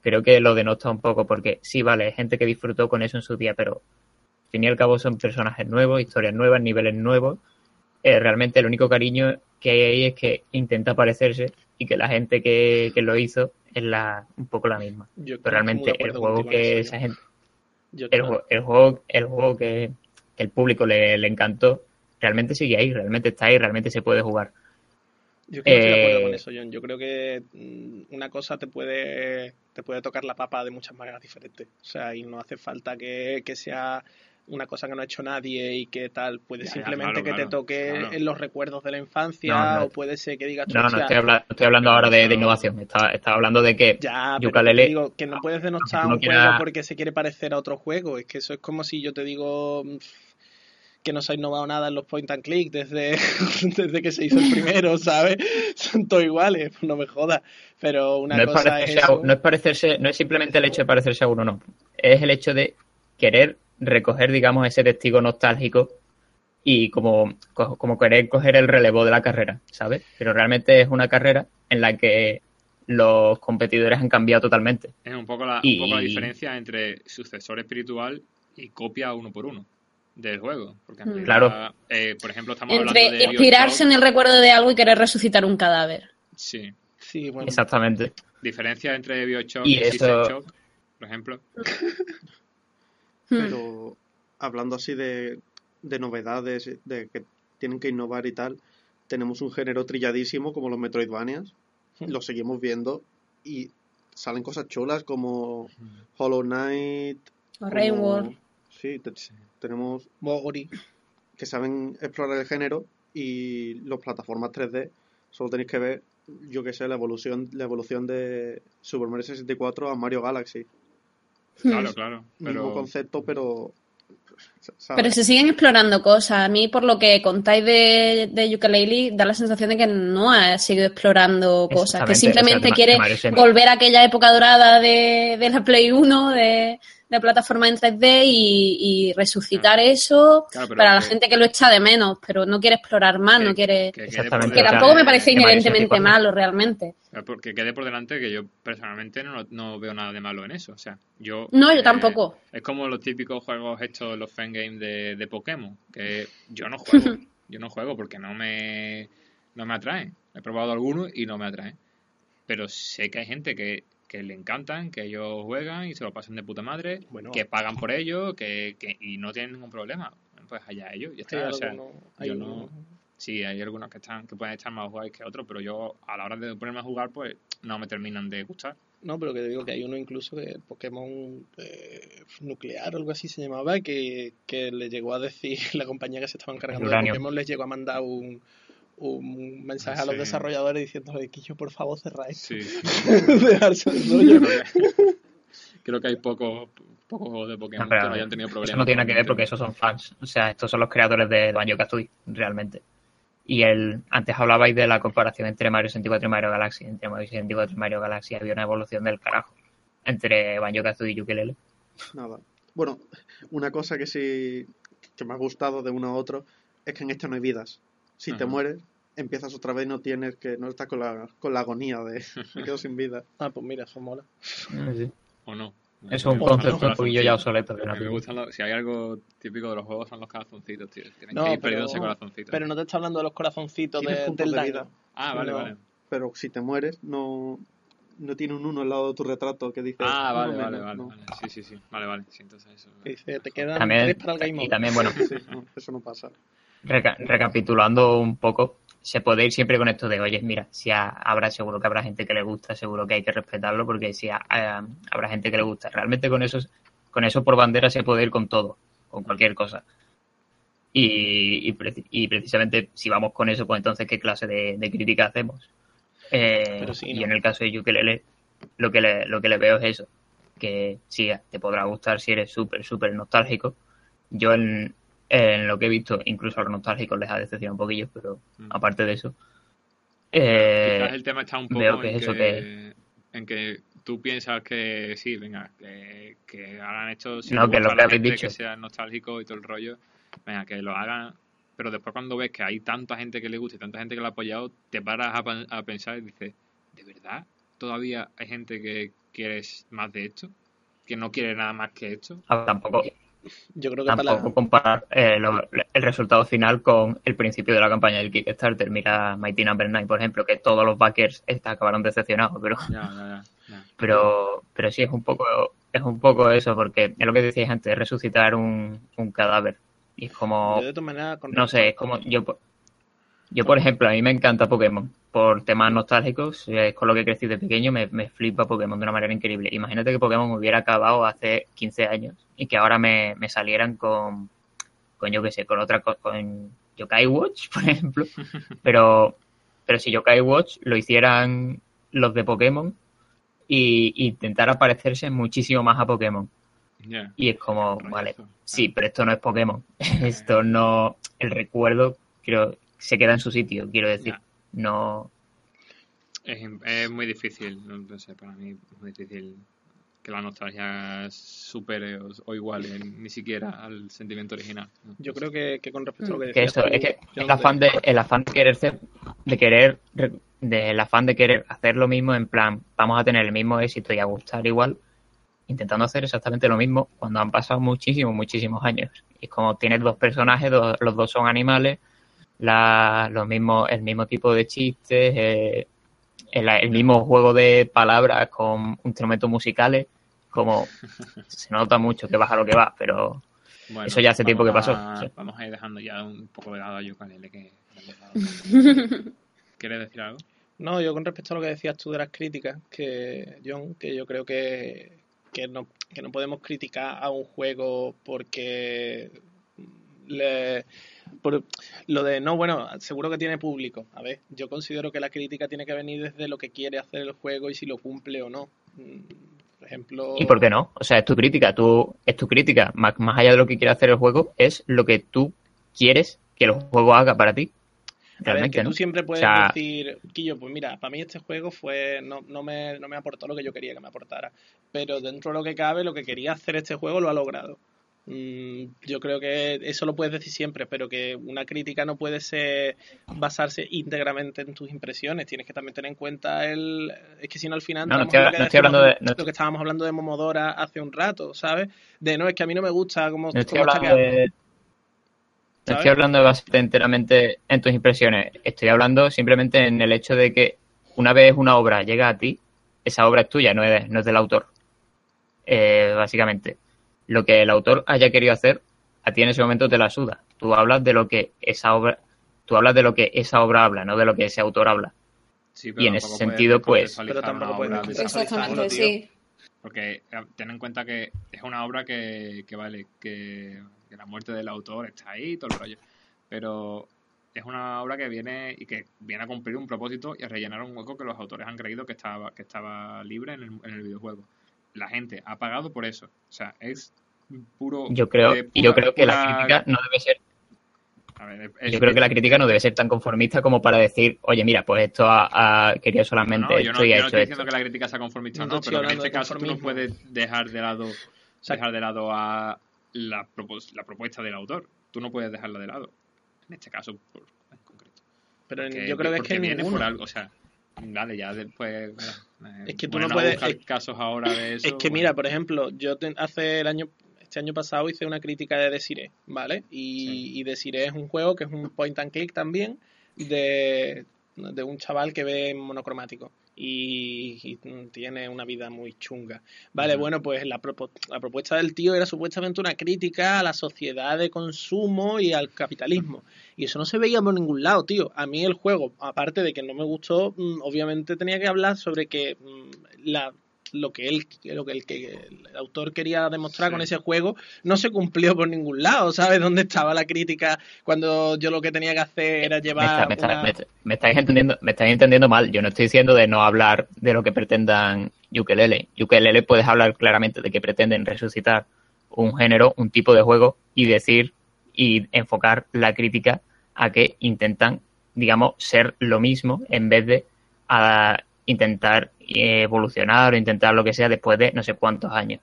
creo que lo denota un poco, porque sí, vale, hay gente que disfrutó con eso en su día, pero al fin y al cabo son personajes nuevos, historias nuevas, niveles nuevos. Eh, realmente el único cariño que hay ahí es que intenta parecerse y que la gente que, que lo hizo es la un poco la misma. yo Pero realmente el juego que esa gente, Yo, el, juego, el juego, el juego que, que el público le, le encantó, realmente sigue ahí, realmente está ahí, realmente se puede jugar. Yo creo que estoy de acuerdo Eh, con eso, John. Yo creo que mm, una cosa te puede, te puede tocar la papa de muchas maneras diferentes. O sea, y no hace falta que, que sea una cosa que no ha hecho nadie y que tal. Puede Ya, ya, simplemente claro, que te toque claro. en los recuerdos de la infancia No, no. o puede ser que digas, No, no "Hostia, estoy, habla- no estoy hablando ahora de, innovación, estaba, estaba hablando de que Ya, pero te digo que no puedes denostar no un quiera- juego porque se quiere parecer a otro juego. Es que eso es como si yo te digo mm, que no se ha innovado nada en los point and click desde, desde que se hizo el primero, ¿sabes? Son todos iguales, no me jodas. Pero una no es, cosa es parecerse a- eso. no es parecerse, no es simplemente el hecho de parecerse a uno, no. Es el hecho de querer recoger, digamos, ese testigo nostálgico y como, co- como querer coger el relevo de la carrera, ¿sabes? Pero realmente es una carrera en la que los competidores han cambiado totalmente. Es un poco la, Y- un poco la diferencia entre sucesor espiritual y copia uno por uno del juego. Porque Mm. Claro. eh, por ejemplo, estamos Entre hablando de inspirarse en el recuerdo de algo y querer resucitar un cadáver. Sí. Sí, bueno, Exactamente. Diferencia entre Bioshock Y y, eso- Shock, por ejemplo. Hmm. Pero hablando así de, de novedades, de que tienen que innovar y tal, tenemos un género trilladísimo como los Metroidvanias, lo seguimos viendo y salen cosas chulas como Hollow Knight, O Rainworld. Sí, te- tenemos Ori. que saben explorar el género y las plataformas 3D, solo tenéis que ver, yo que sé, la evolución, la evolución de Super Mario 64 a Mario Galaxy. Claro, claro. Mismo Pero concepto, pero ¿sabes? Pero se siguen explorando cosas. A mí, por lo que contáis de, de Yooka-Laylee, da la sensación de que no ha seguido explorando cosas, que simplemente o sea, quiere volver a aquella época dorada de, de la Play 1, de, de plataforma en 3D y, y resucitar eso Claro, para la que- gente que lo echa de menos, pero no quiere explorar más, Que- no quiere... que Exactamente, Que tampoco me parece inherentemente 64. malo, realmente. Porque quede por delante que yo personalmente no, no veo nada de malo en eso. O sea, yo. No, yo eh, tampoco. Es como los típicos juegos hechos, los fangames de, de Pokémon. Que yo no juego. yo no juego porque no me, no me atraen. He probado algunos y no me atraen. Pero sé que hay gente que, que le encantan, que ellos juegan y se lo pasan de puta madre, Bueno. que pagan por ello que, que, y no tienen ningún problema. Pues allá ellos. Está. O sea, hay yo no. Sí, hay algunos que están que pueden estar más guays que otros, pero yo a la hora de ponerme a jugar, pues no me terminan de gustar. No, pero que te digo que hay uno incluso que Pokémon eh, nuclear o algo así se llamaba, que, que le llegó a decir la compañía que se estaba encargando de. Pokémon, les llegó a mandar un, un mensaje a los Sí. desarrolladores diciéndole que yo por favor cerráis. Sí. Dejarse el rollo. Creo que hay pocos pocos juegos de Pokémon No, que no hayan tenido problemas. Eso no tiene nada que ver porque esos son fans. O sea, estos son los creadores de Banjo Kazooie, realmente. Y el, antes hablabais de la comparación entre Mario 64 y Mario Galaxy. Entre Mario 64 y Mario Galaxy había una evolución del carajo. Entre Banjo Kazooie y Ukulele. Nada. Bueno, una cosa que sí que me ha gustado de uno a otro es que en este no hay vidas. Si te mueres, empiezas otra vez y no tienes que no estás con la, con la agonía de me quedo sin vida. Ah, pues mira, eso mola. O no. Es un concepto un poquillo ya obsoleto. pero me gustan los- si hay algo típico de los juegos son los corazoncitos, tío. Tienen No, que ir pero- perdiendo ese corazoncito. Pero no te está hablando de los corazoncitos de- del de daño. vida. Ah, vale, no. vale. Pero si te mueres, no, no tiene un uno al lado de tu retrato que dice. Ah, vale, vale, vale, no. vale. Sí, sí, sí. Vale, vale. Sí, entonces eso. Dice, te quedan También, tres para el game y también, bueno, Sí, no, eso no pasa. reca- recapitulando un poco, se puede ir siempre con esto de, oye, mira, si ha- habrá, seguro que habrá gente que le gusta, seguro que hay que respetarlo, porque si ha- ha- habrá gente que le gusta. Realmente con eso, con eso por bandera se puede ir con todo, con cualquier cosa. Y, y, preci- y precisamente si vamos con eso, pues entonces, ¿qué clase de, de crítica hacemos? Eh, y en el caso de Ukelele, lo que le, lo que le veo es eso, que sí, te podrá gustar si eres súper, súper nostálgico. Yo en, en lo que he visto, incluso a los nostálgicos les ha decepcionado un poquillo, pero Mm. aparte de eso, eh, Quizás el tema está un poco que en, es eso que, en que tú piensas que sí, venga, que, que hagan esto si No, que lo que habéis dicho. que sea nostálgico y todo el rollo, venga, que lo hagan, pero después cuando ves que hay tanta gente que le gusta y tanta gente que lo ha apoyado, te paras a, a pensar y dices, ¿de verdad todavía hay gente que quiere más de esto? ¿Que no quiere nada más que esto? ah, tampoco, Yo creo que para tampoco la... comparar eh, lo- el resultado final con el principio de la campaña del Kickstarter. Mira Mighty Number 9, por ejemplo, que todos los backers esta acabaron decepcionados, pero ya, ya. ya. pero pero sí es un poco es un poco eso porque es lo que decíais antes resucitar un, un cadáver y es como Yo de todas maneras... con no sé es como yo yo por ejemplo a mí me encanta Pokémon por temas nostálgicos es con lo que crecí de pequeño me, me flipa Pokémon de una manera increíble imagínate que Pokémon hubiera acabado hace 15 años y que ahora me, me salieran con con yo qué sé con otra co- con Yokai Watch por ejemplo pero pero si Yokai Watch lo hicieran los de Pokémon y y intentara parecerse muchísimo más a Pokémon. Y es como, vale, sí, pero esto no es Pokémon. Esto no. El recuerdo, creo, se queda en su sitio, quiero decir. Ya. No. Es, es muy difícil, no, sé, para mí es muy difícil que la nostalgia supere o, o iguale ni siquiera al sentimiento original. ¿no? Yo creo que, que con respecto a lo que Que decías esto, tú, es que el no afán de, el afán de querer ser, de querer, del afán de querer hacer lo mismo en plan, vamos a tener el mismo éxito y a gustar igual, intentando hacer exactamente lo mismo cuando han pasado muchísimos, muchísimos años. Y es como tienes dos personajes, dos- los dos son animales, la, los mismos, el mismo tipo de chistes, eh, el, el mismo juego de palabras con instrumentos musicales, como se nota mucho que baja lo que va, pero Bueno, Eso ya hace tiempo que pasó, a- sí. Vamos a ir dejando ya un poco de lado a Yukalele que ¿Quieres decir algo? No, yo con respecto a lo que decías tú de las críticas, que John, que yo creo que, que, no, que no podemos criticar a un juego porque le, por lo de no, bueno, seguro que tiene público. A ver, yo considero que la crítica tiene que venir desde lo que quiere hacer el juego y si lo cumple o no. Mm, Por ejemplo... ¿Y por qué no? O sea, es tu crítica, tú, es tu crítica. Más, más allá de lo que quiere hacer el juego, es lo que tú quieres que el juego haga para ti. A ver, que tú siempre puedes O sea, decir, Quillo, pues mira, para mí este juego fue no, no, me, no me aportó lo que yo quería que me aportara. Pero dentro de lo que cabe, lo que quería hacer este juego lo ha logrado. Mm, yo creo que eso lo puedes decir siempre, pero que una crítica no puede ser basarse íntegramente en tus impresiones. Tienes que también tener en cuenta el. Es que si no, al final. No, no estoy- no hablando de- no- Lo que estábamos hablando de Momodora hace un rato, ¿sabes? De no, es que a mí no me gusta cómo, No estoy cómo hablando de. No estoy hablando de basarte enteramente en tus impresiones. Estoy hablando simplemente en el hecho de que una vez una obra llega a ti, esa obra es tuya, no es, no es del autor. Eh, básicamente. Lo que el autor haya querido hacer, a ti en ese momento te la suda. Tú hablas de lo que esa obra, tú hablas de lo que esa obra habla, no de lo que ese autor habla. Sí, Y en ese sentido, pues- Pero tampoco puedes. Exactamente, sí. Porque ten en cuenta que es una obra que, que vale, que, que la muerte del autor está ahí, todo el rollo. Pero es una obra que viene y que viene a cumplir un propósito y a rellenar un hueco que los autores han creído que estaba, que estaba libre en el, en el videojuego. La gente ha pagado por eso. O sea, es puro. Yo creo, eh, y yo creo que la crítica no debe ser a ver, es- Yo creo que la crítica no debe ser tan conformista como para decir, oye, mira, pues esto ha, ha querido solamente No, yo esto no, y yo ha no hecho estoy esto. diciendo que la crítica sea conformista, No no, pero en este caso tú no puedes dejar de lado dejar de lado a la, propos- la propuesta del autor. Tú no puedes dejarla de lado. En este caso, por- en concreto. Pero Porque- yo creo que es que viene ninguno. por algo, o sea, vale, ya después. eh, Es que tú no puedes- es- casos ahora de eso. Es que bueno, mira, por ejemplo, yo te- hace el año, este año pasado hice una crítica de Desiree, ¿vale? Y, Sí. y Desiree es un juego que es un point and click también de, de un chaval que ve en monocromático y, y tiene una vida muy chunga. Vale, bueno, pues la, propo- la propuesta del tío era supuestamente una crítica a la sociedad de consumo y al capitalismo. Y eso no se veía por ningún lado, tío. A mí el juego, aparte de que no me gustó, mm, obviamente tenía que hablar sobre que mm, la lo que él lo que el, que el autor quería demostrar Sí. con ese juego no se cumplió por ningún lado, ¿sabes? ¿Dónde estaba la crítica cuando yo lo que tenía que hacer era llevar me está- una- me está- me estáis entendiendo, me estáis entendiendo mal. Yo no estoy diciendo de no hablar de lo que pretendan Ukelele. Ukelele puedes hablar claramente de que pretenden resucitar un género, un tipo de juego y decir y enfocar la crítica a que intentan, digamos, ser lo mismo en vez de a intentar eh, evolucionar o intentar lo que sea después de no sé cuántos años.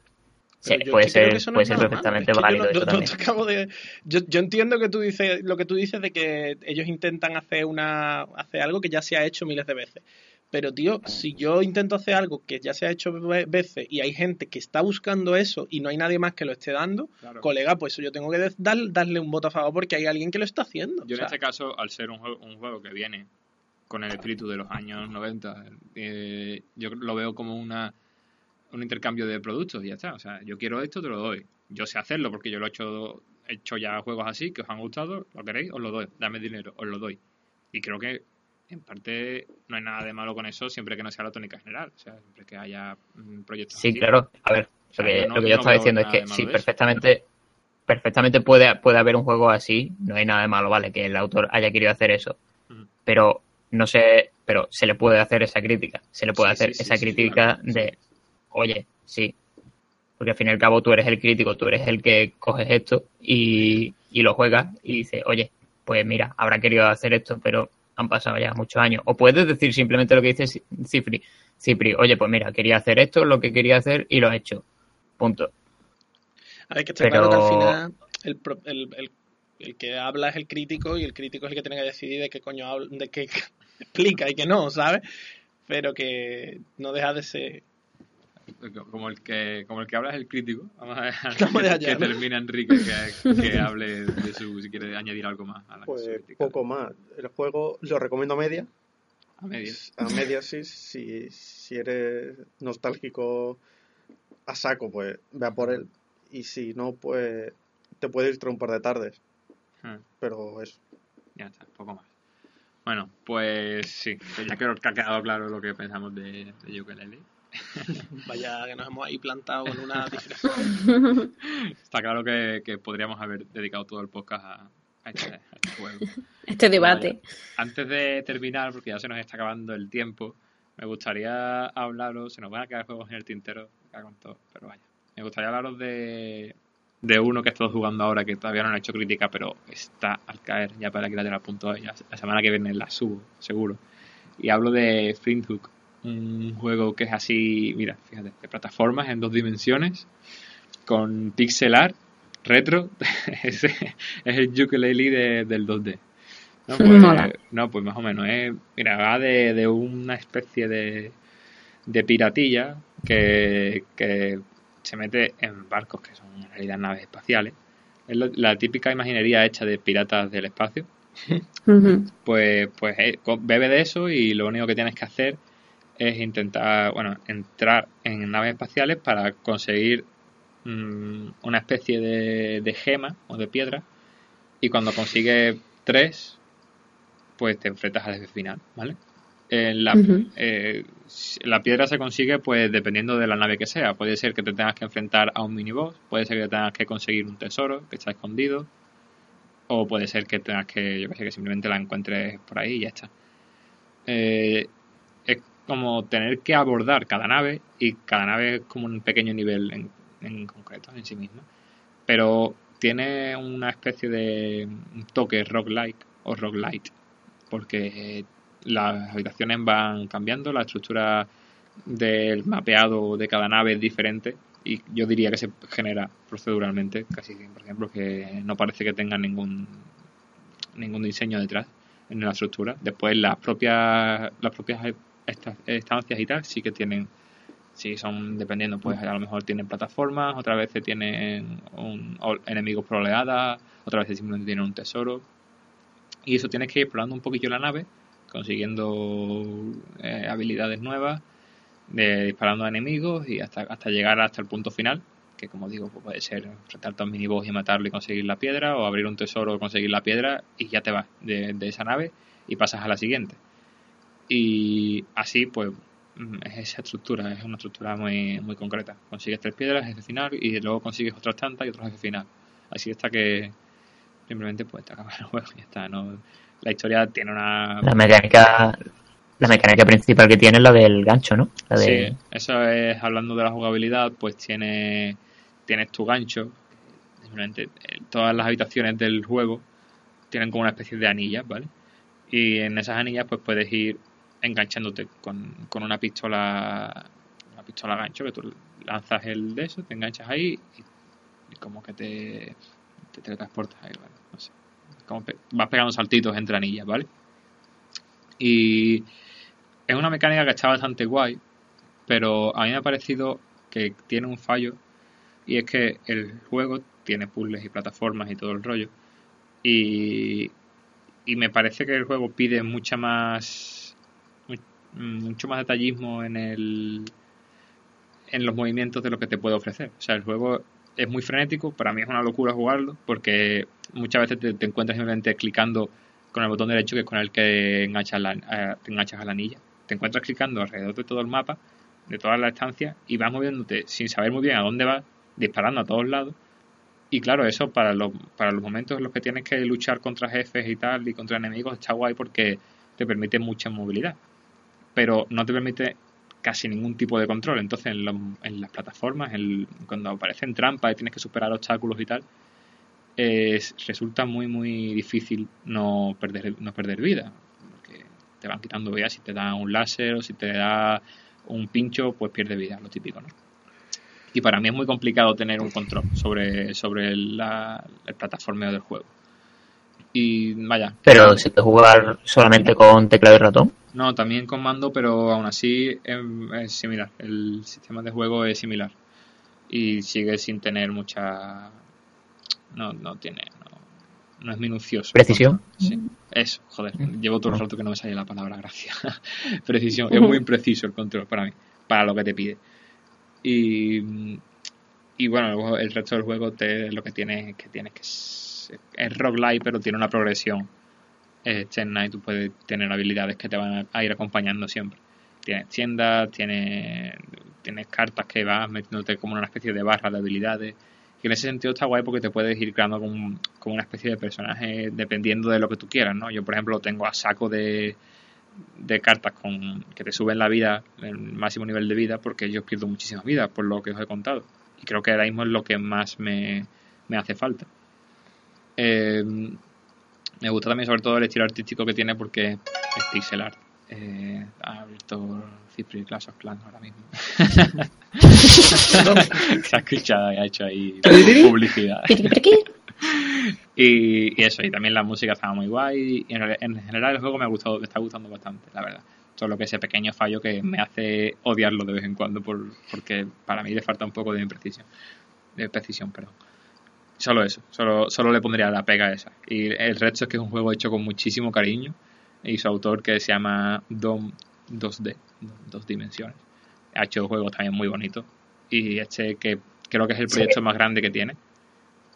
Sí, puede es que creo ser, no puede ser perfectamente Es que yo válido no- eso yo- yo también. te acabo de- yo, yo entiendo que tú dices lo que tú dices de que ellos intentan hacer una hacer algo que ya se ha hecho miles de veces. Pero tío, si yo intento hacer algo que ya se ha hecho ve- veces y hay gente que está buscando eso y no hay nadie más que lo esté dando, claro. colega, pues eso yo tengo que dar- darle un voto a favor porque hay alguien que lo está haciendo. Yo O sea, en este caso, al ser un juego, un juego que viene con el espíritu de los años 90, eh, yo lo veo como una un intercambio de productos y ya está. O sea, yo quiero esto, te lo doy. Yo sé hacerlo porque yo lo he hecho, he hecho ya juegos así que os han gustado, lo queréis, os lo doy. Dame dinero, os lo doy. Y creo que en parte no hay nada de malo con eso siempre que no sea la tónica general. O sea, siempre que haya mm, proyectos Sí, así. claro. A ver, O sea, lo que no- lo que no yo estaba diciendo es que sí, perfectamente, perfectamente puede, puede haber un juego así, no hay nada de malo, vale, que el autor haya querido hacer eso. Pero no sé, pero se le puede hacer esa crítica. Se le puede Sí, hacer sí, esa sí, crítica claro, de, oye, sí. Porque al fin y al cabo tú eres el crítico, tú eres el que coges esto y, y lo juegas y dices, oye, pues mira, habrá querido hacer esto, pero han pasado ya muchos años. O puedes decir simplemente lo que dice Cipri. Cipri, oye, pues mira, quería hacer esto, lo que quería hacer y lo he hecho. Punto. Ver, que está Pero- claro que al final el, el- el que habla es el crítico y el crítico es el que tiene que decidir de qué coño habla, de qué explica y qué no, ¿sabes? Pero que no deja de ser. Como el que como el que habla es el crítico. Vamos a a que, que ¿no? termine Enrique que, que hable de su si quiere añadir algo más a la Pues poco más. El juego lo recomiendo a media. a media. A media sí, si, si eres nostálgico a saco, pues ve a por él. Y si no, pues te puede ir un par de tardes. Ah, Pero eso. Ya está, poco más. Bueno, pues sí, ya creo que ha quedado claro lo que pensamos de, de Ukulele. Vaya, que nos hemos ahí plantado con una diferencia. Está claro que, que podríamos haber dedicado todo el podcast a, a este, a este juego. Este debate. Antes de terminar, porque ya se nos está acabando el tiempo, me gustaría hablaros, se nos van a quedar juegos en el tintero, en todo, pero vaya. Me gustaría hablaros de, de uno que estoy jugando ahora que todavía no he hecho crítica, pero está al caer ya para que la tenga punto. Ya, la semana que viene la subo, seguro. Y hablo de Flinthook, un juego que es así, mira, fíjate, de plataformas en dos dimensiones, con pixel art, retro, es, es el ukulele de, del 2D. No pues, no, pues más o menos. ¿eh? Mira, va de, de una especie de, de piratilla que, que se mete en barcos que son en realidad naves espaciales. Es la típica imaginería hecha de piratas del espacio. Pues, pues eh, bebe de eso y lo único que tienes que hacer es intentar, bueno, entrar en naves espaciales para conseguir mm, una especie de, de gema o de piedra. Y cuando consigues tres, pues te enfrentas al jefe final, ¿vale? Eh, la, eh, la piedra se consigue pues dependiendo de la nave que sea. Puede ser que te tengas que enfrentar a un miniboss, puede ser que tengas que conseguir un tesoro que está escondido, o puede ser que tengas que, yo que sé, que simplemente la encuentres por ahí y ya está. Eh, es como tener que abordar cada nave y cada nave es como un pequeño nivel en, en concreto en sí misma. Pero tiene una especie de toque roguelike o roguelite porque las habitaciones van cambiando, la estructura del mapeado de cada nave es diferente y yo diría que se genera proceduralmente, casi por ejemplo, que no parece que tenga ningún ningún diseño detrás en la estructura. Después las propias las propias esta- estancias y tal sí que tienen sí son dependiendo pues a lo mejor tienen plataformas, otras veces tienen un, enemigos por oleadas, otras veces simplemente tienen un tesoro y eso tienes que ir explorando un poquillo la nave, consiguiendo eh, habilidades nuevas, de, disparando a enemigos y hasta, hasta llegar hasta el punto final, que como digo, pues puede ser enfrentarte a un miniboss y matarlo y conseguir la piedra, o abrir un tesoro y conseguir la piedra y ya te vas de, de esa nave y pasas a la siguiente. Y así, pues, mm, es esa estructura, es una estructura muy, muy concreta. Consigues tres piedras, jefe final, y luego consigues otras tantas y otro jefe final. Así hasta que simplemente pues te acabas el juego y ya está. ¿no? La historia tiene una... La mecánica, la mecánica principal que tiene es la del gancho, ¿no? La de, Sí, eso es hablando de la jugabilidad, pues tiene tienes tu gancho. Simplemente eh, todas las habitaciones del juego tienen como una especie de anillas, ¿vale? Y en esas anillas pues puedes ir enganchándote con, con una pistola una pistola gancho que tú lanzas el de eso, te enganchas ahí y, y como que te, te teletransportas ahí, ¿vale? No sé. Como vas pegando saltitos entre anillas, ¿vale? Y es una mecánica que está bastante guay, pero a mí me ha parecido que tiene un fallo y es que el juego tiene puzzles y plataformas y todo el rollo y, y me parece que el juego pide mucha más mu- mucho más detallismo en el en los movimientos de lo que te puede ofrecer o sea el juego es muy frenético para mí es una locura jugarlo porque muchas veces te, encuentras simplemente clicando con el botón derecho que es con el que enganchas la, eh, te enganchas a la anilla te encuentras clicando alrededor de todo el mapa de toda la estancia y vas moviéndote sin saber muy bien a dónde vas disparando a todos lados y claro, eso para los, para los momentos en los que tienes que luchar contra jefes y tal y contra enemigos está guay porque te permite mucha movilidad. Pero no te permite casi ningún tipo de control. Entonces en, los- en las plataformas, en- cuando aparecen trampas y tienes que superar obstáculos y tal, es- resulta muy muy difícil no perder, no perder vida. Porque te van quitando vida si te da un láser o si te da un pincho, pues pierde vida, lo típico, ¿no? y para mí es muy complicado tener un control sobre, sobre el plataformeo del juego. Y vaya. Pero se puede jugar solamente con teclado y ratón. No, también con mando, pero aún así es, es similar. El sistema de juego es similar. Y sigue sin tener mucha. No, no tiene. No, no es minucioso. Precisión. Sí, eso, joder. Llevo todo el rato que no me sale la palabra, gracias. Precisión. Es muy impreciso el control para mí, para lo que te pide. Y, y bueno, luego el resto del juego te, lo que tiene es que tienes que. Es, es roguelike, pero tiene una progresión externa y tú puedes tener habilidades que te van a ir acompañando siempre. Tienes tiendas, tienes, tienes cartas que vas metiéndote como una especie de barra de habilidades. Y en ese sentido está guay porque te puedes ir creando como, como una especie de personaje dependiendo de lo que tú quieras, ¿no? Yo, por ejemplo, tengo a saco de, de cartas con que te suben la vida, el máximo nivel de vida, porque yo pierdo muchísimas vidas por lo que os he contado. Y creo que ahora mismo es lo que más me, me hace falta. Eh, me gusta también sobre todo el estilo artístico que tiene porque es pixel art. Eh, ha abierto Cipri Clash of Clans ahora mismo. Se ha escuchado y ha hecho ahí publicidad. y, y eso, y también la música estaba muy guay. Y en, general el juego me ha gustado, me está gustando bastante, la verdad. Solo que ese pequeño fallo que me hace odiarlo de vez en cuando por, porque para mí le falta un poco de precisión. De precisión, perdón. Solo eso, solo, solo le pondría la pega esa. Y el resto es que es un juego hecho con muchísimo cariño y su autor que se llama Dom 2D, dos dimensiones. Ha hecho juegos también muy bonitos y este que creo que es el Sí. proyecto más grande que tiene.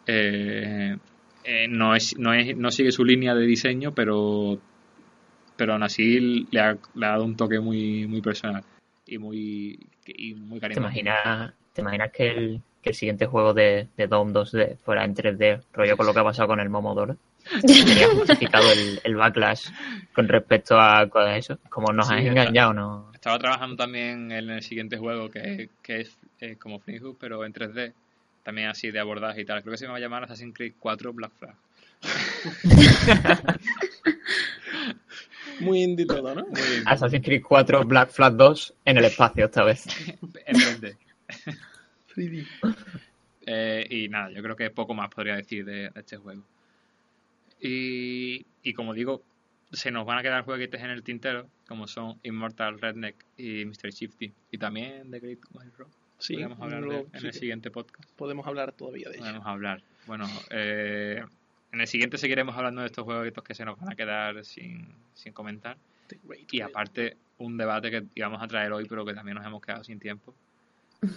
Eh, eh, no, es, no, es, no sigue su línea de diseño, pero pero aún así le ha, le ha dado un toque muy muy personal y muy y muy ¿Te carismático. imaginas, ¿te imaginas que, el, que el siguiente juego de, de Dom 2D fuera en 3D, rollo con lo que ha pasado con el Momodoro? Sería justificado el, el backlash con respecto a, a eso. Como nos Sí, has está. engañado, ¿no? Estaba trabajando también en el siguiente juego que, que es eh, como Flinhook, pero en 3D. También así de abordaje y tal. Creo que se va a llamar Assassin's Creed 4 Black Flag. Muy indie todo, ¿no? Assassin's Creed 4 Black Flag 2 en el espacio esta vez. en 3D. Eh, y nada, yo creo que poco más podría decir de, de este juego. Y, y como digo, se nos van a quedar jueguitos en el tintero, como son Immortal Redneck y Mr. Shifty. Y también The Great Wild Road. Sí, Podríamos hablar de- en sí el siguiente podcast. podemos hablar todavía de ello. Podemos hablar. Bueno, eh, en el siguiente seguiremos hablando de estos juegos que se nos van a quedar sin, sin comentar. Y aparte, un debate que íbamos a traer hoy, pero que también nos hemos quedado sin tiempo,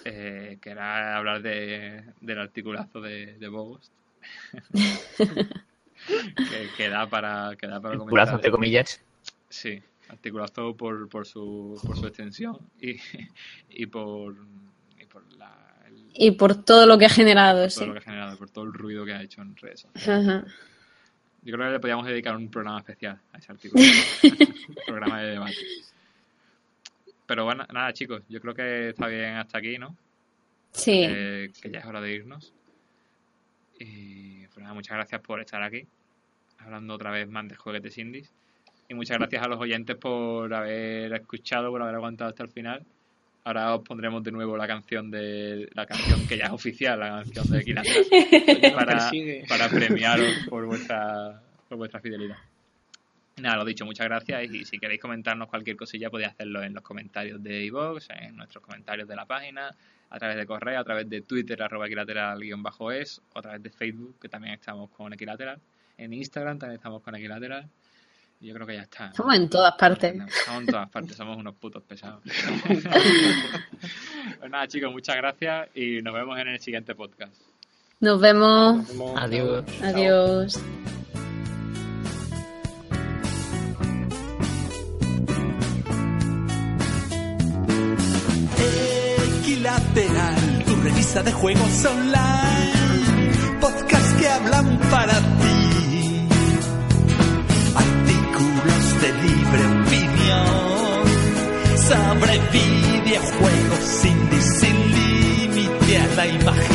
eh, que era hablar de, del articulazo de, de Bogost. que, que da para, que da para Culazo comentar. entre comillas. Sí, articulazo por, por, su, por su extensión y, y por, y por la, el- Y por todo lo que ha generado, todo sí. lo que ha generado, por todo el ruido que ha hecho en redes sociales. Ajá. Yo creo que le podríamos dedicar un programa especial a ese artículo. un programa de debate. Pero bueno, nada, chicos, yo creo que está bien hasta aquí, ¿no? Sí. Eh, que ya es hora de irnos. Y pues nada, muchas gracias por estar aquí, hablando otra vez más de juguetes indies. Y muchas gracias a los oyentes por haber escuchado, por haber aguantado hasta el final. Ahora os pondremos de nuevo la canción de la canción que ya es oficial, la canción de Kira para, para premiaros por vuestra por vuestra fidelidad. Nada, lo dicho, muchas gracias y si queréis comentarnos cualquier cosilla podéis hacerlo en los comentarios de iVoox, en nuestros comentarios de la página, a través de correo, a través de Twitter, arroba equilateral-es, o a través de Facebook, que también estamos con Equilateral. En Instagram también estamos con Equilateral. Y yo creo que ya está. Estamos en todas partes. Estamos en todas partes, somos unos putos pesados. pues nada, chicos, muchas gracias y nos vemos en el siguiente podcast. Nos vemos. Nos vemos. Adiós. Adiós. De juegos online. Podcast que hablan para ti. Artículos de libre opinión. Sobre videojuegos sin, sin límite a la imaginación.